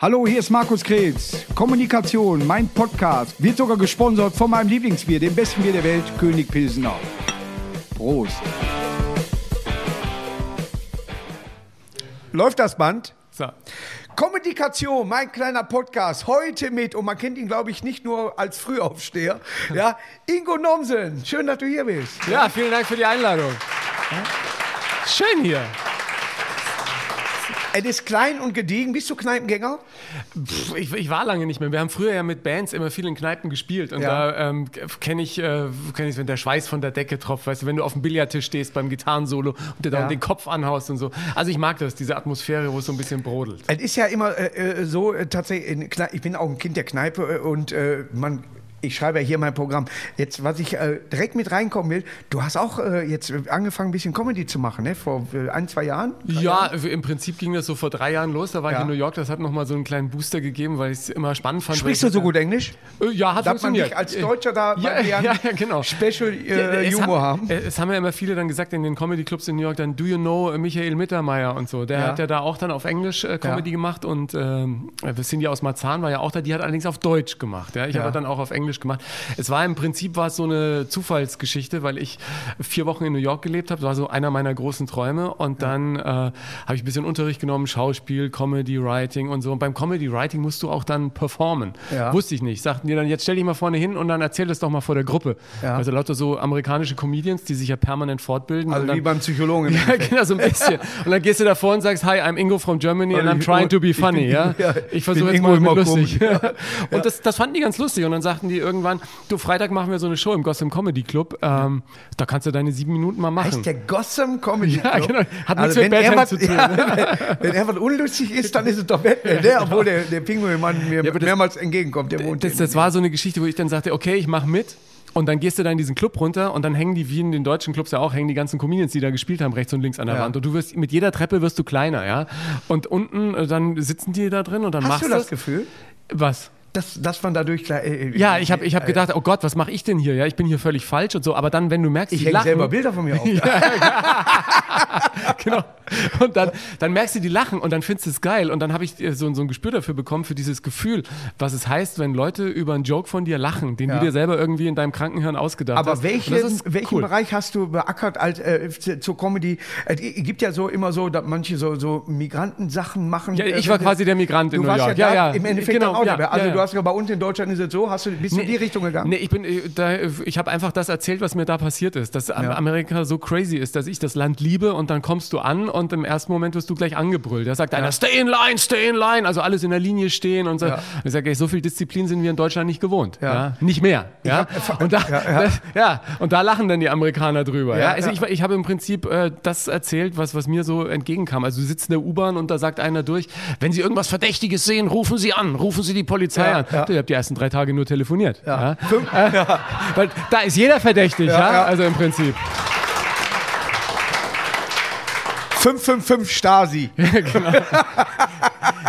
Hallo, hier ist Markus Kretz. Kommunikation, mein Podcast, wird sogar gesponsert von meinem Lieblingsbier, dem besten Bier der Welt, König Pilsener. Prost. Läuft das Band? So. Kommunikation, mein kleiner Podcast, heute mit, und man kennt ihn, glaube ich, nicht nur als Frühaufsteher, ja, Ingo Nomsen. Schön, dass du hier bist. Ja, vielen Dank für die Einladung. Schön hier. Es ist klein und gediegen. Bist du Kneipengänger? Pff, ich, ich, war lange nicht mehr. Wir haben früher ja mit Bands immer viel in Kneipen gespielt. Und ja. da ähm, kenne ich, äh, kenn ich, wenn der Schweiß von der Decke tropft, weißt du, wenn du auf dem Billardtisch stehst beim Gitarrensolo und dir ja. da den Kopf anhaust und so. Also ich mag das, diese Atmosphäre, wo es so ein bisschen brodelt. Es ist ja immer äh, äh so, äh, tatsächlich, ich bin auch ein Kind der Kneipe äh, und äh, man ich schreibe ja hier mein Programm. Jetzt, was ich äh, direkt mit reinkommen will, du hast auch äh, jetzt angefangen, ein bisschen Comedy zu machen, ne? Vor äh, ein, zwei Jahren? ja, Jahren? im Prinzip ging das so vor drei Jahren los. Da war ja. ich in New York, das hat nochmal so einen kleinen Booster gegeben, weil ich es immer spannend fand. Sprichst du so gut Englisch? Äh, ja, hat Darf funktioniert. man dich als Deutscher da ja, ja, ja, genau. Special äh, Humor haben? haben? Es haben ja immer viele dann gesagt in den Comedy-Clubs in New York, dann, do you know Michael Mittermeier und so. Der hat ja da auch dann auf Englisch äh, Comedy gemacht und ähm, Cindy aus Marzahn war ja auch da, die hat allerdings auf Deutsch gemacht. Ja? Ich habe dann auch auf Englisch gemacht. Es war im Prinzip war es so eine Zufallsgeschichte, weil ich vier Wochen in New York gelebt habe. Das war so einer meiner großen Träume. Und dann äh, habe ich ein bisschen Unterricht genommen, Schauspiel, Comedy Writing und so. Und beim Comedy Writing musst du auch dann performen. Ja. Wusste ich nicht. Sagten die dann, jetzt stell dich mal vorne hin und dann erzähl das doch mal vor der Gruppe. Ja. Also lauter so amerikanische Comedians, die sich ja permanent fortbilden. Also dann, wie beim Psychologen. ja, genau, so ein bisschen. Und dann gehst du davor und sagst, hi, I'm Ingo from Germany and I'm trying to be funny. Bin, ja? Ich versuche jetzt mal lustig. Und das, das fanden die ganz lustig. Und dann sagten die irgendwann, du, Freitag machen wir so eine Show im Gotham Comedy Club. Ähm, da kannst du deine sieben Minuten mal machen. Heißt der Gotham Comedy Club? Ja, genau. Hat also nichts mit was, zu tun. Ja, wenn, er was unlustig ist, dann ist es doch Batman, der, obwohl der, der Pinguin-Mann mir ja, das, mehrmals entgegenkommt. Der wohnt das, das war so eine Geschichte, wo ich dann sagte, okay, ich mache mit. Und dann gehst du da in diesen Club runter und dann hängen die, wie in den deutschen Clubs ja auch, hängen die ganzen Comedians, die da gespielt haben, rechts und links an der ja. Wand. Und du wirst, mit jeder Treppe wirst du kleiner, ja. Und unten, äh, dann sitzen die da drin und dann Hast machst du das. Gefühl? Was? Dass, dass man dadurch klar. Äh, äh, ja, ich habe ich hab äh, gedacht, oh Gott, was mache ich denn hier? Ja, ich bin hier völlig falsch und so. Aber dann, wenn du merkst, ich hänge selber Bilder von mir auf. ja, genau. Und dann, dann merkst du, die lachen und dann findest du es geil. Und dann habe ich so, so ein Gespür dafür bekommen, für dieses Gefühl, was es heißt, wenn Leute über einen Joke von dir lachen, den ja. du dir selber irgendwie in deinem Krankenhirn ausgedacht Aber hast. Aber welchen, welchen cool. Bereich hast du beackert als, äh, zur Comedy? Es gibt ja so immer so, dass manche so, so Migrantensachen machen. Ja, ich war quasi der Migrant in New York. Ja, ja, Im Endeffekt genau, auch. Ja, also du hast ja bei uns in Deutschland ist es so, hast du, bist du in die Richtung gegangen? Nee, ich bin, äh, da, ich habe einfach das erzählt, was mir da passiert ist. Dass Amerika so crazy ist, dass ich das Land liebe und dann kommst du an und im ersten Moment wirst du gleich angebrüllt. Da sagt ja. einer, stay in line, stay in line. Also alles in der Linie stehen und so. Ja. Ich sage, so viel Disziplin sind wir in Deutschland nicht gewohnt. Ja. ja? Nicht mehr. Ja? Und, da, das, ja, und da lachen dann die Amerikaner drüber. Ja, Also ich, ich habe im Prinzip äh, das erzählt, was, was mir so entgegenkam. Also du sitzt in der U-Bahn und da sagt einer durch, wenn Sie irgendwas Verdächtiges sehen, rufen Sie an, rufen Sie die Polizei an. Du, ihr habt die ersten drei Tage nur telefoniert. Ja. Äh, weil da ist jeder verdächtig, ja, also im Prinzip. 555 Stasi. genau.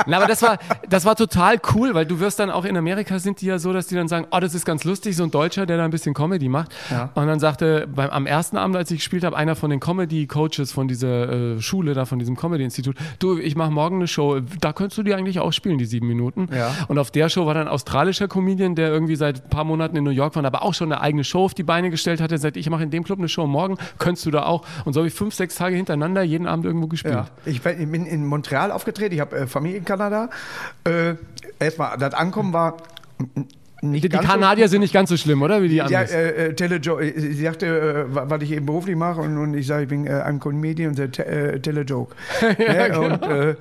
Na, aber das war, das war total cool, weil du wirst dann auch in Amerika sind die ja so, dass die dann sagen, oh, das ist ganz lustig, so ein Deutscher, der da ein bisschen Comedy macht. Ja. Und dann sagte beim, am ersten Abend, als ich gespielt habe, einer von den Comedy-Coaches von dieser äh, Schule, da von diesem Comedy-Institut, du, ich mache morgen eine Show, da könntest du die eigentlich auch spielen, die sieben Minuten. Ja. Und auf der Show war dann ein australischer Comedian, der irgendwie seit ein paar Monaten in New York war, aber auch schon eine eigene Show auf die Beine gestellt hatte. Sagt, ich mache in dem Club eine Show morgen, könntest du da auch. Und so habe ich fünf, sechs Tage hintereinander jeden Abend irgendwo gespielt. Ja. Ich bin in Montreal aufgetreten, ich habe äh, Familie in Kanada. Äh, erstmal, das Ankommen war nicht die, die Kanadier so, sind nicht ganz so schlimm, oder? Wie die anderen. Ja, äh, äh Telejo äh, sie sagte, äh, was ich eben beruflich mache, und, und ich sage, ich bin äh, ein Comedian und der Te äh, Telejoke. ja, ja, genau. und, äh,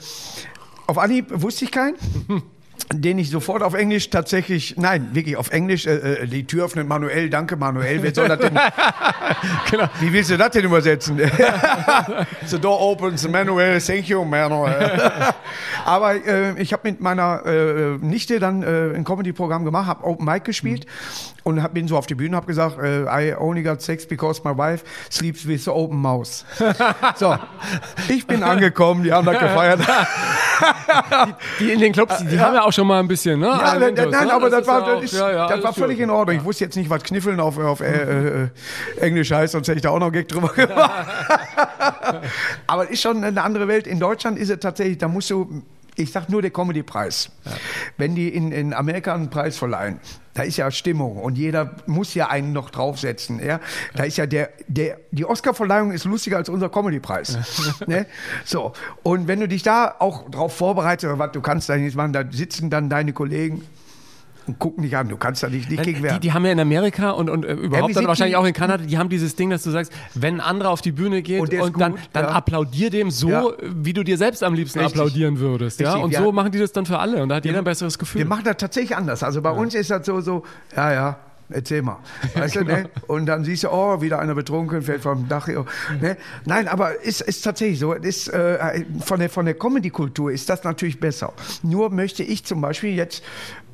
auf Anhieb wusste ich keinen. den ich sofort auf Englisch tatsächlich, nein, wirklich auf Englisch, äh, äh die Tür öffnet Manuel, danke Manuel, wer soll das denn, genau. wie willst du das denn übersetzen? the door opens, Manuel, thank you Manuel. Aber äh, ich habe mit meiner äh, Nichte dann äh, ein Comedy-Programm gemacht, habe Open Mic gespielt mhm. und hab, bin so auf die Bühne, habe gesagt, äh, I only got sex because my wife sleeps with the open mouse. so, ich bin angekommen, die haben das gefeiert. die, die, in den Clubs, die, die haben ja auch schon mal ein bisschen, ne? Ja, nein, nein, aber das, das war, das, ist, ja, ja, das war völlig in Ordnung. Ich wusste jetzt nicht, was Kniffeln auf, auf äh, äh, Englisch heißt, sonst hätte ich da auch noch Gag drüber gemacht. aber es ist schon eine andere Welt. In Deutschland ist es tatsächlich, da musst du ich sag nur der Comedy-Preis. Ja. Wenn die in, in Amerika einen Preis verleihen, da ist ja Stimmung und jeder muss ja einen noch draufsetzen. Ja? Da ist ja der, der, die Oscar-Verleihung ist lustiger als unser Comedy-Preis. ne? So. Und wenn du dich da auch drauf vorbereitest, was du kannst da nicht machen, da sitzen dann deine Kollegen und gucken dich an. Du kannst da nicht, nicht gegen werden. Die, die, haben ja in Amerika und, und äh, überhaupt dann wahrscheinlich auch in Kanada, die haben dieses Ding, dass du sagst, wenn ein anderer auf die Bühne geht und, und dann, dann ja. applaudier dem so, ja. wie du dir selbst am liebsten Richtig. applaudieren würdest. Richtig, ja? Und so machen die das dann für alle und da hat jeder ein besseres Gefühl. Wir machen das tatsächlich anders. Also bei uns ist das so, so, ja, ja, erzähl mal. Weißt genau. du, ne? Und dann siehst du, oh, wieder einer betrunken, fällt vom Dach. Ne? Nein, aber ist, ist tatsächlich so. Ist, äh, von der, von der Comedy-Kultur ist das natürlich besser. Nur möchte ich zum Beispiel jetzt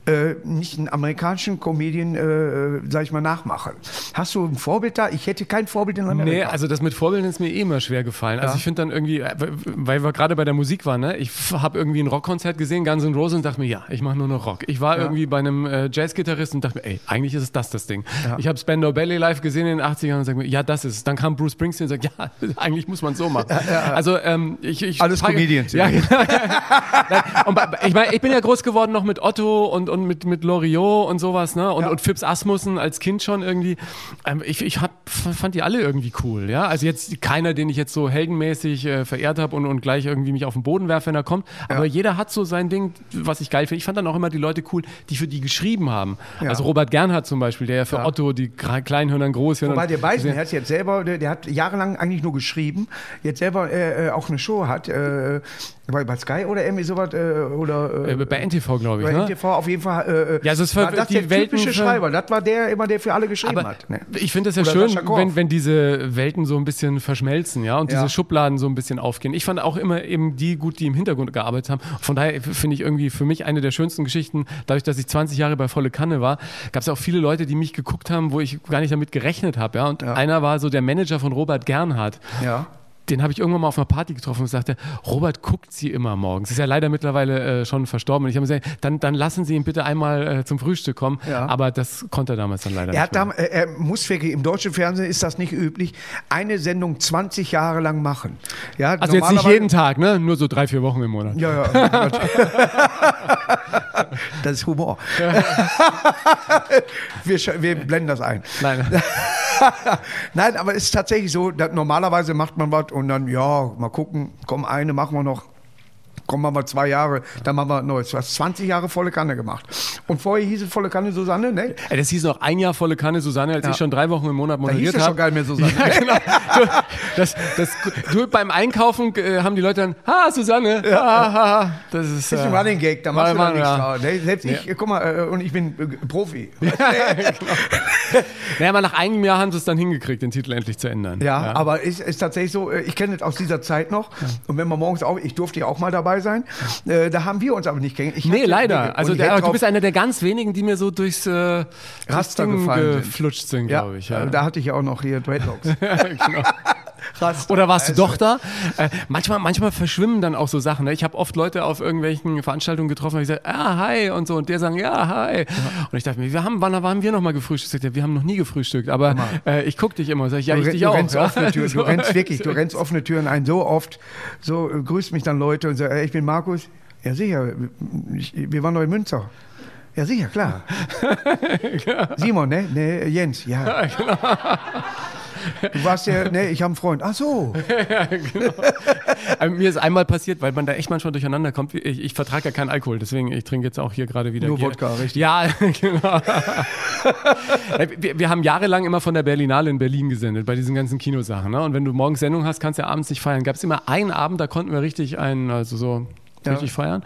äh, nicht einen amerikanischen Comedian, äh, sag ich mal, nachmachen. Hast du ein Vorbild da? Ich hätte kein Vorbild in Amerika. Nee, also das mit Vorbildern ist mir eh immer schwer gefallen. Also ja. Also ich finde dann irgendwie, äh, weil wir gerade bei der Musik waren, ne? ich habe irgendwie ein Rockkonzert gesehen, Guns N' Roses und dachte mir, ja, ich mache nur noch Rock. Ich war ja. irgendwie bei einem äh, Jazzgitarrist und dachte mir, ey, eigentlich ist es das das Ding. Ja. Ich habe Spandau Ballet live gesehen in den 80ern und sage mir, ja, das ist es. Dann kam Bruce Springsteen und sagt, ja, eigentlich muss man es so machen. Also ähm, ich, ich Alles Comedians. Ja, genau. und ich meine, ich bin ja groß geworden noch mit Otto und, und mit, mit Loriot und sowas, ne? Und, ja. und Phipps Asmussen als Kind schon irgendwie. Ähm, ich ich hab, fand die alle irgendwie cool, ja. Also jetzt keiner, den ich jetzt so heldenmäßig äh, verehrt habe und, und gleich irgendwie mich auf den Boden werfe, wenn er kommt. Ja. Aber jeder hat so sein Ding, was ich geil finde. Ich fand dann auch immer die Leute cool, die für die geschrieben haben. Ja. Also Robert Gernhardt zum Beispiel, der ja für Otto die Kleinhörnern, Großhörnern. Wobei der Beisenherz jetzt selber, der, der, hat jahrelang eigentlich nur geschrieben, jetzt selber äh, äh auch eine Show hat. Äh, bei, bei Sky oder irgendwie sowas? Äh, oder, äh, bei NTV, glaube ich. Bei ne? NTV auf jeden Fall. Äh, ja, also es war das die der Welten typische Schreiber. Das war der immer, der für alle geschrieben aber hat. Ne? Ich finde es ja oder schön, wenn, wenn diese Welten so ein bisschen verschmelzen, ja, und ja. diese Schubladen so ein bisschen aufgehen. Ich fand auch immer eben die gut, die im Hintergrund gearbeitet haben. Von daher finde ich irgendwie für mich eine der schönsten Geschichten, dadurch, dass ich 20 Jahre bei Volle Kanne war, gab es auch viele Leute, die mich geguckt haben, wo ich gar nicht damit gerechnet habe, ja. Und ja. einer war so der Manager von Robert Gernhardt. Ja den habe ich irgendwann mal auf einer Party getroffen und sagte, Robert guckt sie immer morgens. Ist ja leider mittlerweile äh, schon verstorben. Und ich habe gesagt, dann, dann lassen Sie ihn bitte einmal äh, zum Frühstück kommen. Ja. Aber das konnte er damals dann leider er nicht. Hat mehr. er muss wirklich, im deutschen Fernsehen ist das nicht üblich, eine Sendung 20 Jahre lang machen. Ja, also jetzt nicht jeden Tag, ne? Nur so drei, vier Wochen im Monat. Ja, ja. das ist Humor. wir, wir blenden das ein. Nein. Nein, aber es ist tatsächlich so, normalerweise macht man was und dann, ja, mal gucken, komm, eine machen wir noch kommen wir mal zwei Jahre, dann machen wir Neues. Du hast 20 Jahre volle Kanne gemacht. Und vorher hieß es volle Kanne Susanne, ne? Das hieß noch ein Jahr volle Kanne Susanne, als ja. ich schon drei Wochen im Monat moderiert habe. Da hieß schon geil mehr Susanne. Ja, genau. Du, das, das, du, beim Einkaufen äh, haben die Leute dann, ha, Susanne, ja. ha, ha. Das ist, das ist ein äh, Running Gag, da machst du dann nichts ja. Selbst ich, guck mal, äh, und ich bin äh, Profi. Ja, genau. naja, aber nach einem Jahr haben sie es dann hingekriegt, den Titel endlich zu ändern. Ja, aber es ist, ist tatsächlich so, ich kenne es aus dieser Zeit noch. Und wenn man morgens auch, ich durfte ja auch mal dabei sein, äh, da haben wir uns aber nicht kennengelernt. Nee, leider. Also der, du bist einer der ganz wenigen, die mir so durchs äh, Raster gefallen geflutscht sind, glaube ich. Ja. Da hatte ich ja auch noch hier Dreadlocks. genau. Raster. Oder warst du doch da? Äh, manchmal, manchmal verschwimmen dann auch so Sachen. Ne? Ich habe oft Leute auf irgendwelchen Veranstaltungen getroffen, und ich sage, ah, hi und so. Und der sagen, ja, hi. Ja. Und ich dachte mir, wir haben, wann haben wir nochmal gefrühstückt? Ja, wir haben noch nie gefrühstückt, aber äh, ich gucke dich immer. Sag ich, ja, ich du, dich du auch. Rennst ja? offene Türen, du rennst wirklich, du rennst offene Türen ein, so oft. So äh, grüßt mich dann Leute und sagen, ich bin Markus. Ja, sicher. Ich, wir waren noch in Münster. Ja, sicher, klar. Simon, ne? ne? Jens, ja. ja genau. Du warst ja, ne, ich habe einen Freund. Ach so. ja, genau. Mir ist einmal passiert, weil man da echt manchmal durcheinander kommt. Ich, ich vertrage ja keinen Alkohol, deswegen ich trinke jetzt auch hier gerade wieder. Nur Bier. Wodka, richtig? Ja, genau. wir, wir, haben jahrelang immer von der Berlinale in Berlin gesendet, bei diesen ganzen Kinosachen. Ne? Und wenn du morgens Sendung hast, kannst du ja abends nicht feiern. Gab es immer einen Abend, da konnten wir richtig einen, also so richtig ja. feiern.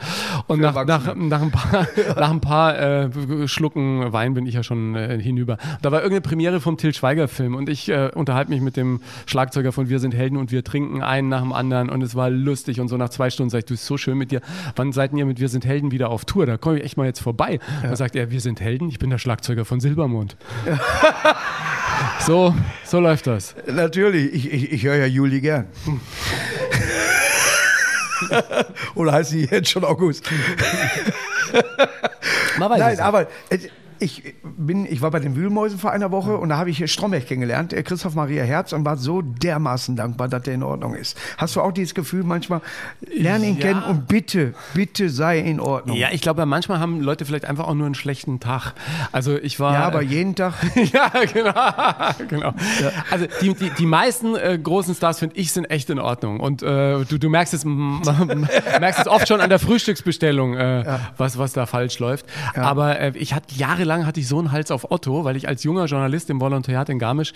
Und nach, nach, nach, ein paar, nach ein paar äh, Schlucken Wein bin ich ja schon äh, hinüber. Da war irgendeine Premiere vom Till Schweiger Film und ich äh, unterhalte mich mit dem Schlagzeuger von Wir sind Helden und wir trinken einen nach dem anderen und es war lustig und so nach zwei Stunden sage ich, du bist so schön mit dir. Wann seid ihr mit Wir sind Helden wieder auf Tour? Da komme ich echt mal jetzt vorbei. Ja. Da sagt er, wir sind Helden, ich bin der Schlagzeuger von Silbermond. Ja. so, so läuft das. Natürlich, ich, ich, ich höre ja Juli gern. Oder heißt sie jetzt schon August? Nein, aber äh, ich bin, ich war bei den Wühlmäusen vor einer Woche und da habe ich Stromberg kennengelernt, äh, Christoph Maria Herz, und war so dermaßen dankbar, dass der in Ordnung ist. Hast du auch dieses Gefühl manchmal, lerne ihn Ja. kennen und bitte, bitte sei in Ordnung. Ja, ich glaube, manchmal haben Leute vielleicht einfach auch nur einen schlechten Tag. Also ich war. Ja, aber jeden Tag. ja, genau. genau. Also die, die, die meisten äh, großen Stars, finde ich, sind echt in Ordnung. Und äh, du, du merkst, es, merkst es oft schon an der Frühstücksbestellung, äh, was, was da falsch läuft. Aber äh, ich hatte jahrelang hatte ich so einen Hals auf Otto, weil ich als junger Journalist im Volontariat in Garmisch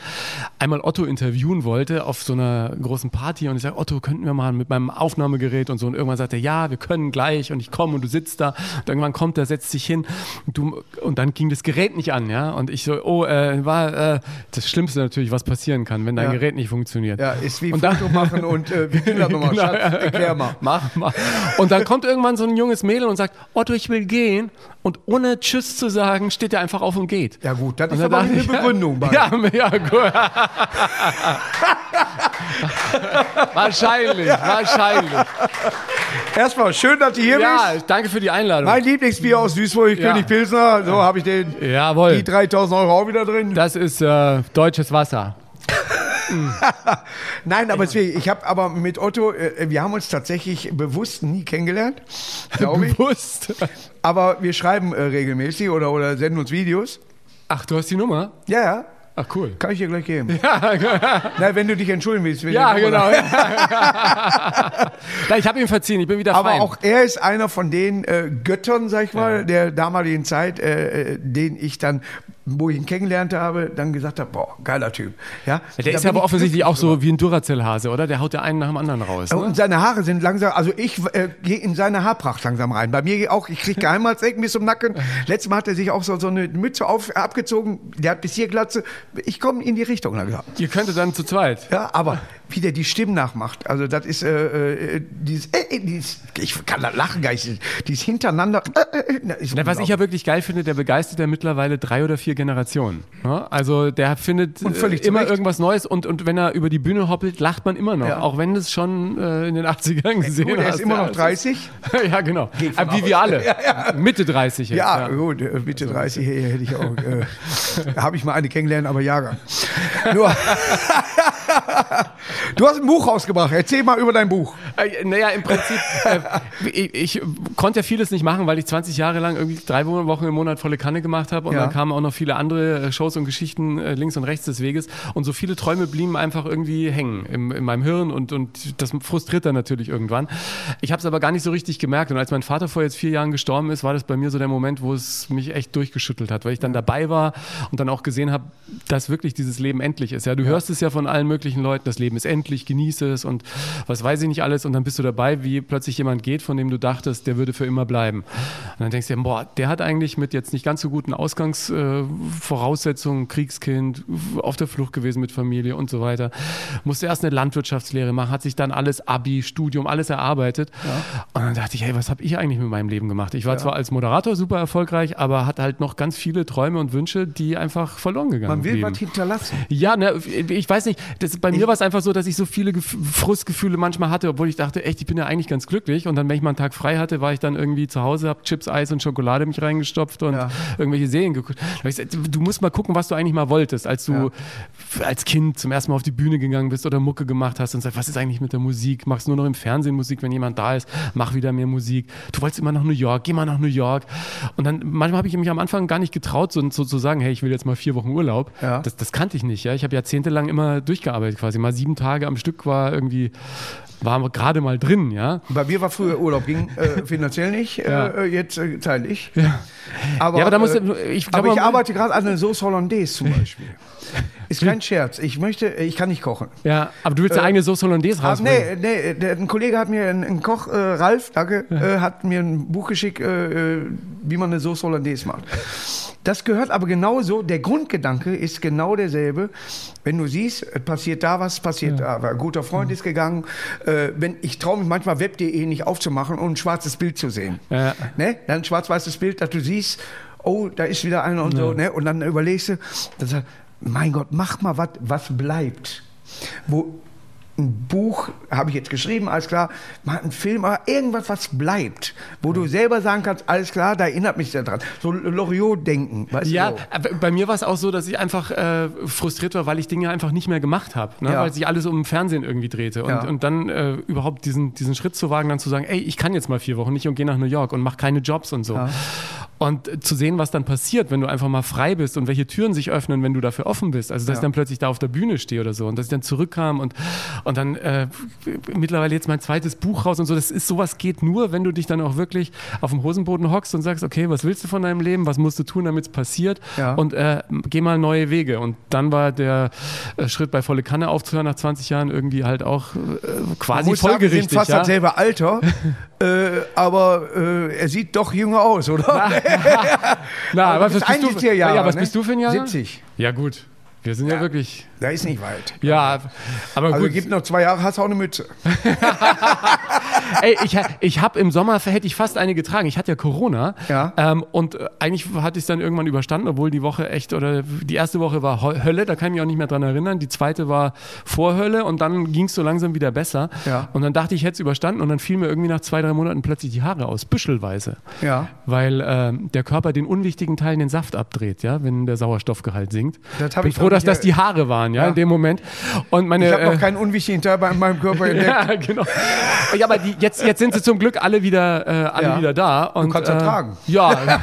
einmal Otto interviewen wollte auf so einer großen Party. Und ich sage, Otto, könnten wir mal mit meinem Aufnahmegerät und so. Und irgendwann sagt er, ja, wir können gleich. Und ich komme und du sitzt da. Und irgendwann kommt er, setzt sich hin. Und, du, und dann ging das Gerät nicht an, ja. Und ich so, oh, äh, war äh, das Schlimmste natürlich, was passieren kann, wenn dein Ja. Gerät nicht funktioniert. Ja, ist wie Und dann- Foto machen und äh, wie Kinder nochmal, Genau, Schatz, erklär mal. Mach, mach. Und dann kommt irgendwann so ein junges Mädel und sagt, Otto, ich will gehen. Und ohne Tschüss zu sagen, steht er einfach auf und geht. Ja gut, das Und ist aber eine ich, Begründung. bei. Ja, ja, gut. wahrscheinlich, wahrscheinlich. Erstmal, schön, dass du hier Ja, bist. danke für die Einladung. Mein Lieblingsbier aus Duisburg, Ja. König Pilsner. So habe ich den, Jawohl. die 3000 Euro auch wieder drin. Das ist äh, deutsches Wasser. Nein, aber deswegen, ich habe aber mit Otto, äh, wir haben uns tatsächlich bewusst nie kennengelernt, glaube ich. Bewusst. Aber wir schreiben äh, regelmäßig oder, oder senden uns Videos. Ach, du hast die Nummer? Ja, ja. Ach, cool. Kann ich dir gleich geben. Na, wenn du dich entschuldigen willst. wenn Ja, genau. Nein, ich habe ihm verziehen, ich bin wieder Aber fein. auch er ist einer von den äh, Göttern, sag ich mal, der damaligen Zeit, äh, äh, den ich dann, wo ich ihn kennengelernt habe, dann gesagt habe, boah, geiler Typ. Ja, der ist ja aber ich offensichtlich auch so wie ein Duracell-Hase, oder? Der haut der einen nach dem anderen raus. Ne? Und seine Haare sind langsam, also ich äh, gehe in seine Haarpracht langsam rein. Bei mir auch, ich kriege Geheimratsecken bis zum Nacken. Letztes Mal hat er sich auch so, so eine Mütze auf, abgezogen, der hat bis hier Glatze. Ich komme in die Richtung langsam. Ihr könntet dann zu zweit. Ja, aber wie der die Stimmen nachmacht, also das ist äh, äh, dieses, äh, äh, dieses, ich kann da lachen, gar nicht, dieses hintereinander. Äh, äh, ist Na, was ich ja wirklich geil finde, der begeistert ja mittlerweile drei oder vier Generationen. Ja? Also der findet äh, immer Recht. irgendwas Neues und, und wenn er über die Bühne hoppelt, lacht man immer noch. Ja. Auch wenn es schon äh, in den 80ern gesehen Gut, er ist immer Ja, noch es 30. Ist, ja, genau. Äh, Wie wir alle. Mitte 30 jetzt. Ja, gut, äh, Mitte 30 hey, hätte ich auch. Äh, Habe ich mal eine kennengelernt, aber Jahrgang. Nur. Du hast ein Buch rausgebracht. Erzähl mal über dein Buch. Äh, naja, im Prinzip, äh, ich, ich konnte ja vieles nicht machen, weil ich 20 Jahre lang irgendwie drei Wochen im Monat volle Kanne gemacht habe und Ja. dann kamen auch noch viele andere äh, Shows und Geschichten äh, links und rechts des Weges und so viele Träume blieben einfach irgendwie hängen im, in meinem Hirn und, und das frustriert dann natürlich irgendwann. Ich habe es aber gar nicht so richtig gemerkt und als mein Vater vor jetzt vier Jahren gestorben ist, war das bei mir so der Moment, wo es mich echt durchgeschüttelt hat, weil ich dann dabei war und dann auch gesehen habe, dass wirklich dieses Leben endlich ist. Ja, du hörst es ja von allen möglichen Leuten, das Leben ist endlich, genieße es und was weiß ich nicht alles und dann bist du dabei, wie plötzlich jemand geht, von dem du dachtest, der würde für immer bleiben. Und dann denkst du dir, boah, der hat eigentlich mit jetzt nicht ganz so guten Ausgangsvoraussetzungen, Kriegskind, auf der Flucht gewesen mit Familie und so weiter, musste erst eine Landwirtschaftslehre machen, hat sich dann alles Abi, Studium, alles erarbeitet. Und dann dachte ich, hey, was habe ich eigentlich mit meinem Leben gemacht? Ich war zwar als Moderator super erfolgreich, aber hatte halt noch ganz viele Träume und Wünsche, die einfach verloren gegangen Man will blieben. was hinterlassen. Ja, ne, ich weiß nicht. Das, bei mir war es einfach so, dass ich so viele Gef Frustgefühle manchmal hatte, obwohl ich dachte, echt, ich bin ja eigentlich ganz glücklich. Und dann, wenn ich mal einen Tag frei hatte, war ich dann irgendwie zu Hause, habe Chips, Eis und Schokolade mich reingestopft und Ja. irgendwelche Serien geguckt. Ich gesagt, Du musst mal gucken, was du eigentlich mal wolltest, als du als Kind zum ersten Mal auf die Bühne gegangen bist oder Mucke gemacht hast und sagst, was ist eigentlich mit der Musik? Machst nur noch im Fernsehen Musik, wenn jemand da ist? Mach wieder mehr Musik. Du wolltest immer nach New York, geh mal nach New York. Und dann manchmal habe ich mich am Anfang gar nicht getraut, so, so zu sagen, hey, ich will jetzt mal vier Wochen Urlaub. Ja. Das, das kannte ich nicht. Ja? Ich habe jahrzehntelang immer durchgearbeitet quasi. Mal sieben Tage am Stück war irgendwie, war gerade mal drin, ja. Bei mir war früher Urlaub, ging äh, finanziell nicht, Ja. äh, jetzt äh, zeitlich. Aber, Ja, aber da musst äh, ich glaub, aber ich arbeite gerade an einer Sauce Hollandaise zum Beispiel. Ist kein Scherz. Ich möchte, ich kann nicht kochen. Ja, aber du willst eine eigene Sauce Hollandaise Ah, rausbringen. nee, nee der, ein Kollege hat mir, ein, ein Koch, äh, Ralf, danke, äh, hat mir ein Buch geschickt, äh, äh, wie man eine Sauce Hollandaise macht. Das gehört aber genauso, der Grundgedanke ist genau derselbe. Wenn du siehst, es passiert da was, passiert da. Ein guter Freund ist gegangen. Äh, wenn, ich traue mich manchmal web.de nicht aufzumachen und ein schwarzes Bild zu sehen. Ja. Ne? Dann ein schwarz-weißes Bild, dass du siehst, oh, da ist wieder einer und so. Ne? Und dann überlegst du, dann sag, mein Gott, mach mal was, was bleibt. Wo ein Buch habe ich jetzt geschrieben, alles klar, mal einen Film, aber irgendwas, was bleibt, wo du selber sagen kannst, alles klar, da erinnert mich daran. So Loriot-Denken, weißt ja, du? Ja, bei mir war es auch so, dass ich einfach äh, frustriert war, weil ich Dinge einfach nicht mehr gemacht habe, ne? ja. weil sich alles um den Fernsehen irgendwie drehte. Und, ja. und dann äh, überhaupt diesen, diesen Schritt zu wagen, dann zu sagen, ey, ich kann jetzt mal vier Wochen nicht und gehe nach New York und mache keine Jobs und so. Und zu sehen, was dann passiert, wenn du einfach mal frei bist und welche Türen sich öffnen, wenn du dafür offen bist. Also, dass ich dann plötzlich da auf der Bühne stehe oder so und dass ich dann zurückkam und und dann äh, mittlerweile jetzt mein zweites Buch raus und so. Das ist sowas geht nur, wenn du dich dann auch wirklich auf dem Hosenboden hockst und sagst, okay, was willst du von deinem Leben? Was musst du tun, damit es passiert? Ja. Und äh, geh mal neue Wege. Und dann war der äh, Schritt bei volle Kanne aufzuhören nach 20 Jahren irgendwie halt auch äh, quasi folgerichtig. Sagen, sind fast ja? dasselbe Alter, äh, aber äh, er sieht doch jünger aus, oder? Na, na was, bist du, ja, was ne? bist du für ein Jahr? 70. Ja gut. Wir sind ja, ja wirklich. Da ist nicht weit. Ja, aber also gut. gibt noch zwei Jahre, hast du auch eine Mütze. Ey, ich, ich habe im Sommer, hätte ich fast eine getragen. Ich hatte ja Corona. Ja. Ähm, und äh, eigentlich hatte ich es dann irgendwann überstanden, obwohl die Woche echt, oder die erste Woche war Hölle, da kann ich mich auch nicht mehr dran erinnern. Die zweite war Vorhölle und dann ging es so langsam wieder besser. Ja. Und dann dachte ich, ich hätte es überstanden und dann fiel mir irgendwie nach zwei, drei Monaten plötzlich die Haare aus, büschelweise. Ja. Weil äh, der Körper den unwichtigen Teilen den Saft abdreht, ja, wenn der Sauerstoffgehalt sinkt. Das Bin ich froh, dass das die Haare waren, ja, ja. in dem Moment. Und meine, ich habe noch äh, keinen unwichtigen Teil bei meinem Körper entdeckt. ja, genau. Ja, aber die, jetzt, jetzt sind sie zum Glück alle wieder, äh, alle ja. wieder da. Und, du kannst äh, tragen. Ja,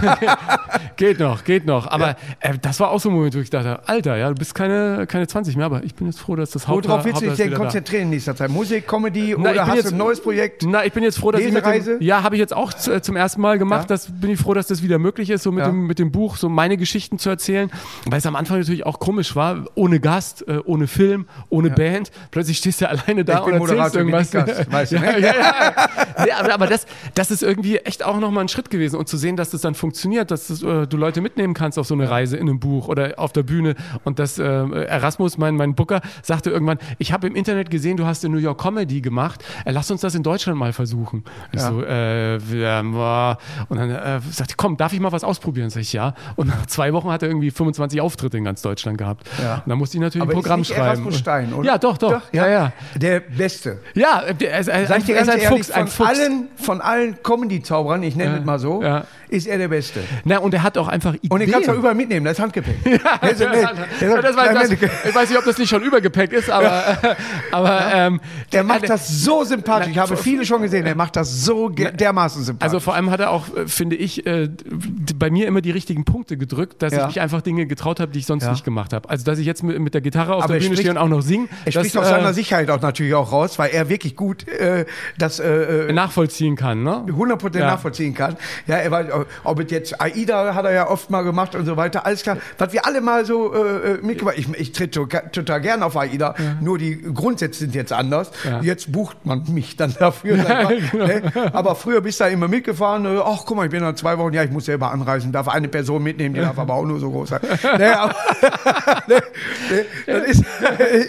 geht noch, geht noch. Aber äh, das war auch so ein Moment, wo ich dachte, Alter, ja, du bist keine, keine 20 mehr, aber ich bin jetzt froh, dass das Haupt Worauf willst du dich denn konzentrieren in nächster Zeit? Musik, Comedy na, oder hast jetzt, du ein neues Projekt? Na, ich bin jetzt froh, dass Lesereise? ich mit dem, Ja, habe ich jetzt auch zum ersten Mal gemacht. Ja. Das bin ich froh, dass das wieder möglich ist, so mit, dem, mit dem Buch so meine Geschichten zu erzählen. Weil es am Anfang natürlich auch komisch war, ohne Gast, äh, ohne Film, ohne Band. Plötzlich stehst du alleine da und erzählst irgendwas. Gast, weißt du, ja, ne? ja, ja. Nee, aber, aber das, das ist irgendwie echt auch nochmal ein Schritt gewesen. Und zu sehen, dass das dann funktioniert, dass das, äh, du Leute mitnehmen kannst auf so eine Reise in einem Buch oder auf der Bühne. Und dass äh, Erasmus, mein, mein Booker, sagte irgendwann, ich habe im Internet gesehen, du hast in New York Comedy gemacht. Äh, lass uns das in Deutschland mal versuchen. Ich so, äh, ja, und dann äh, sagte komm, darf ich mal was ausprobieren? Sag ich, ja. Und nach zwei Wochen hat er irgendwie 25 Auftritte in ganz Deutschland gehabt. Ja. Und dann musste ich natürlich aber ein Programm ist schreiben. Erasmus Stein, oder? Ja, doch, doch. doch ja, ja. Der Beste. Ja, der, er, er, ich dir ganz ein ehrlich, Fuchs, ein von allen, von allen Comedy-Zauberern, ich nenne ja, es mal so, ja. ist er der Beste. Na, und er hat auch einfach Ideen. Und den kannst du auch überall mitnehmen, das ist Handgepäck. Ja, nee, das weiß, das, ich weiß nicht, ob das nicht schon Übergepäck ist, aber, aber ähm, der macht das so sympathisch. Ich habe viele schon gesehen, er macht das so dermaßen sympathisch. Also vor allem hat er auch, äh, finde ich, äh, bei mir immer die richtigen Punkte gedrückt, dass ich mich einfach Dinge getraut habe, die ich sonst nicht gemacht habe. Also dass ich jetzt mit, mit der Gitarre auf aber der Bühne stehe und auch noch singe. Er spricht aus seiner äh, Sicherheit auch natürlich auch raus, weil er wirklich gut äh, das äh, nachvollziehen kann, ne? 100% ja. nachvollziehen kann. Ja, er war, ob es jetzt AIDA hat er ja oft mal gemacht und so weiter, alles klar. Was wir alle mal so äh, mitgemacht ich, ich trete total gern auf AIDA, ja. nur die Grundsätze sind jetzt anders. Ja. Jetzt bucht man mich dann dafür. Ja, genau. ne? Aber früher bist du da immer mitgefahren, äh, ach guck mal, ich bin nach zwei Wochen, ja, ich muss selber anreisen, darf eine Person mitnehmen, die darf aber auch nur so groß sein. ne, aber, ne, ne, das ist,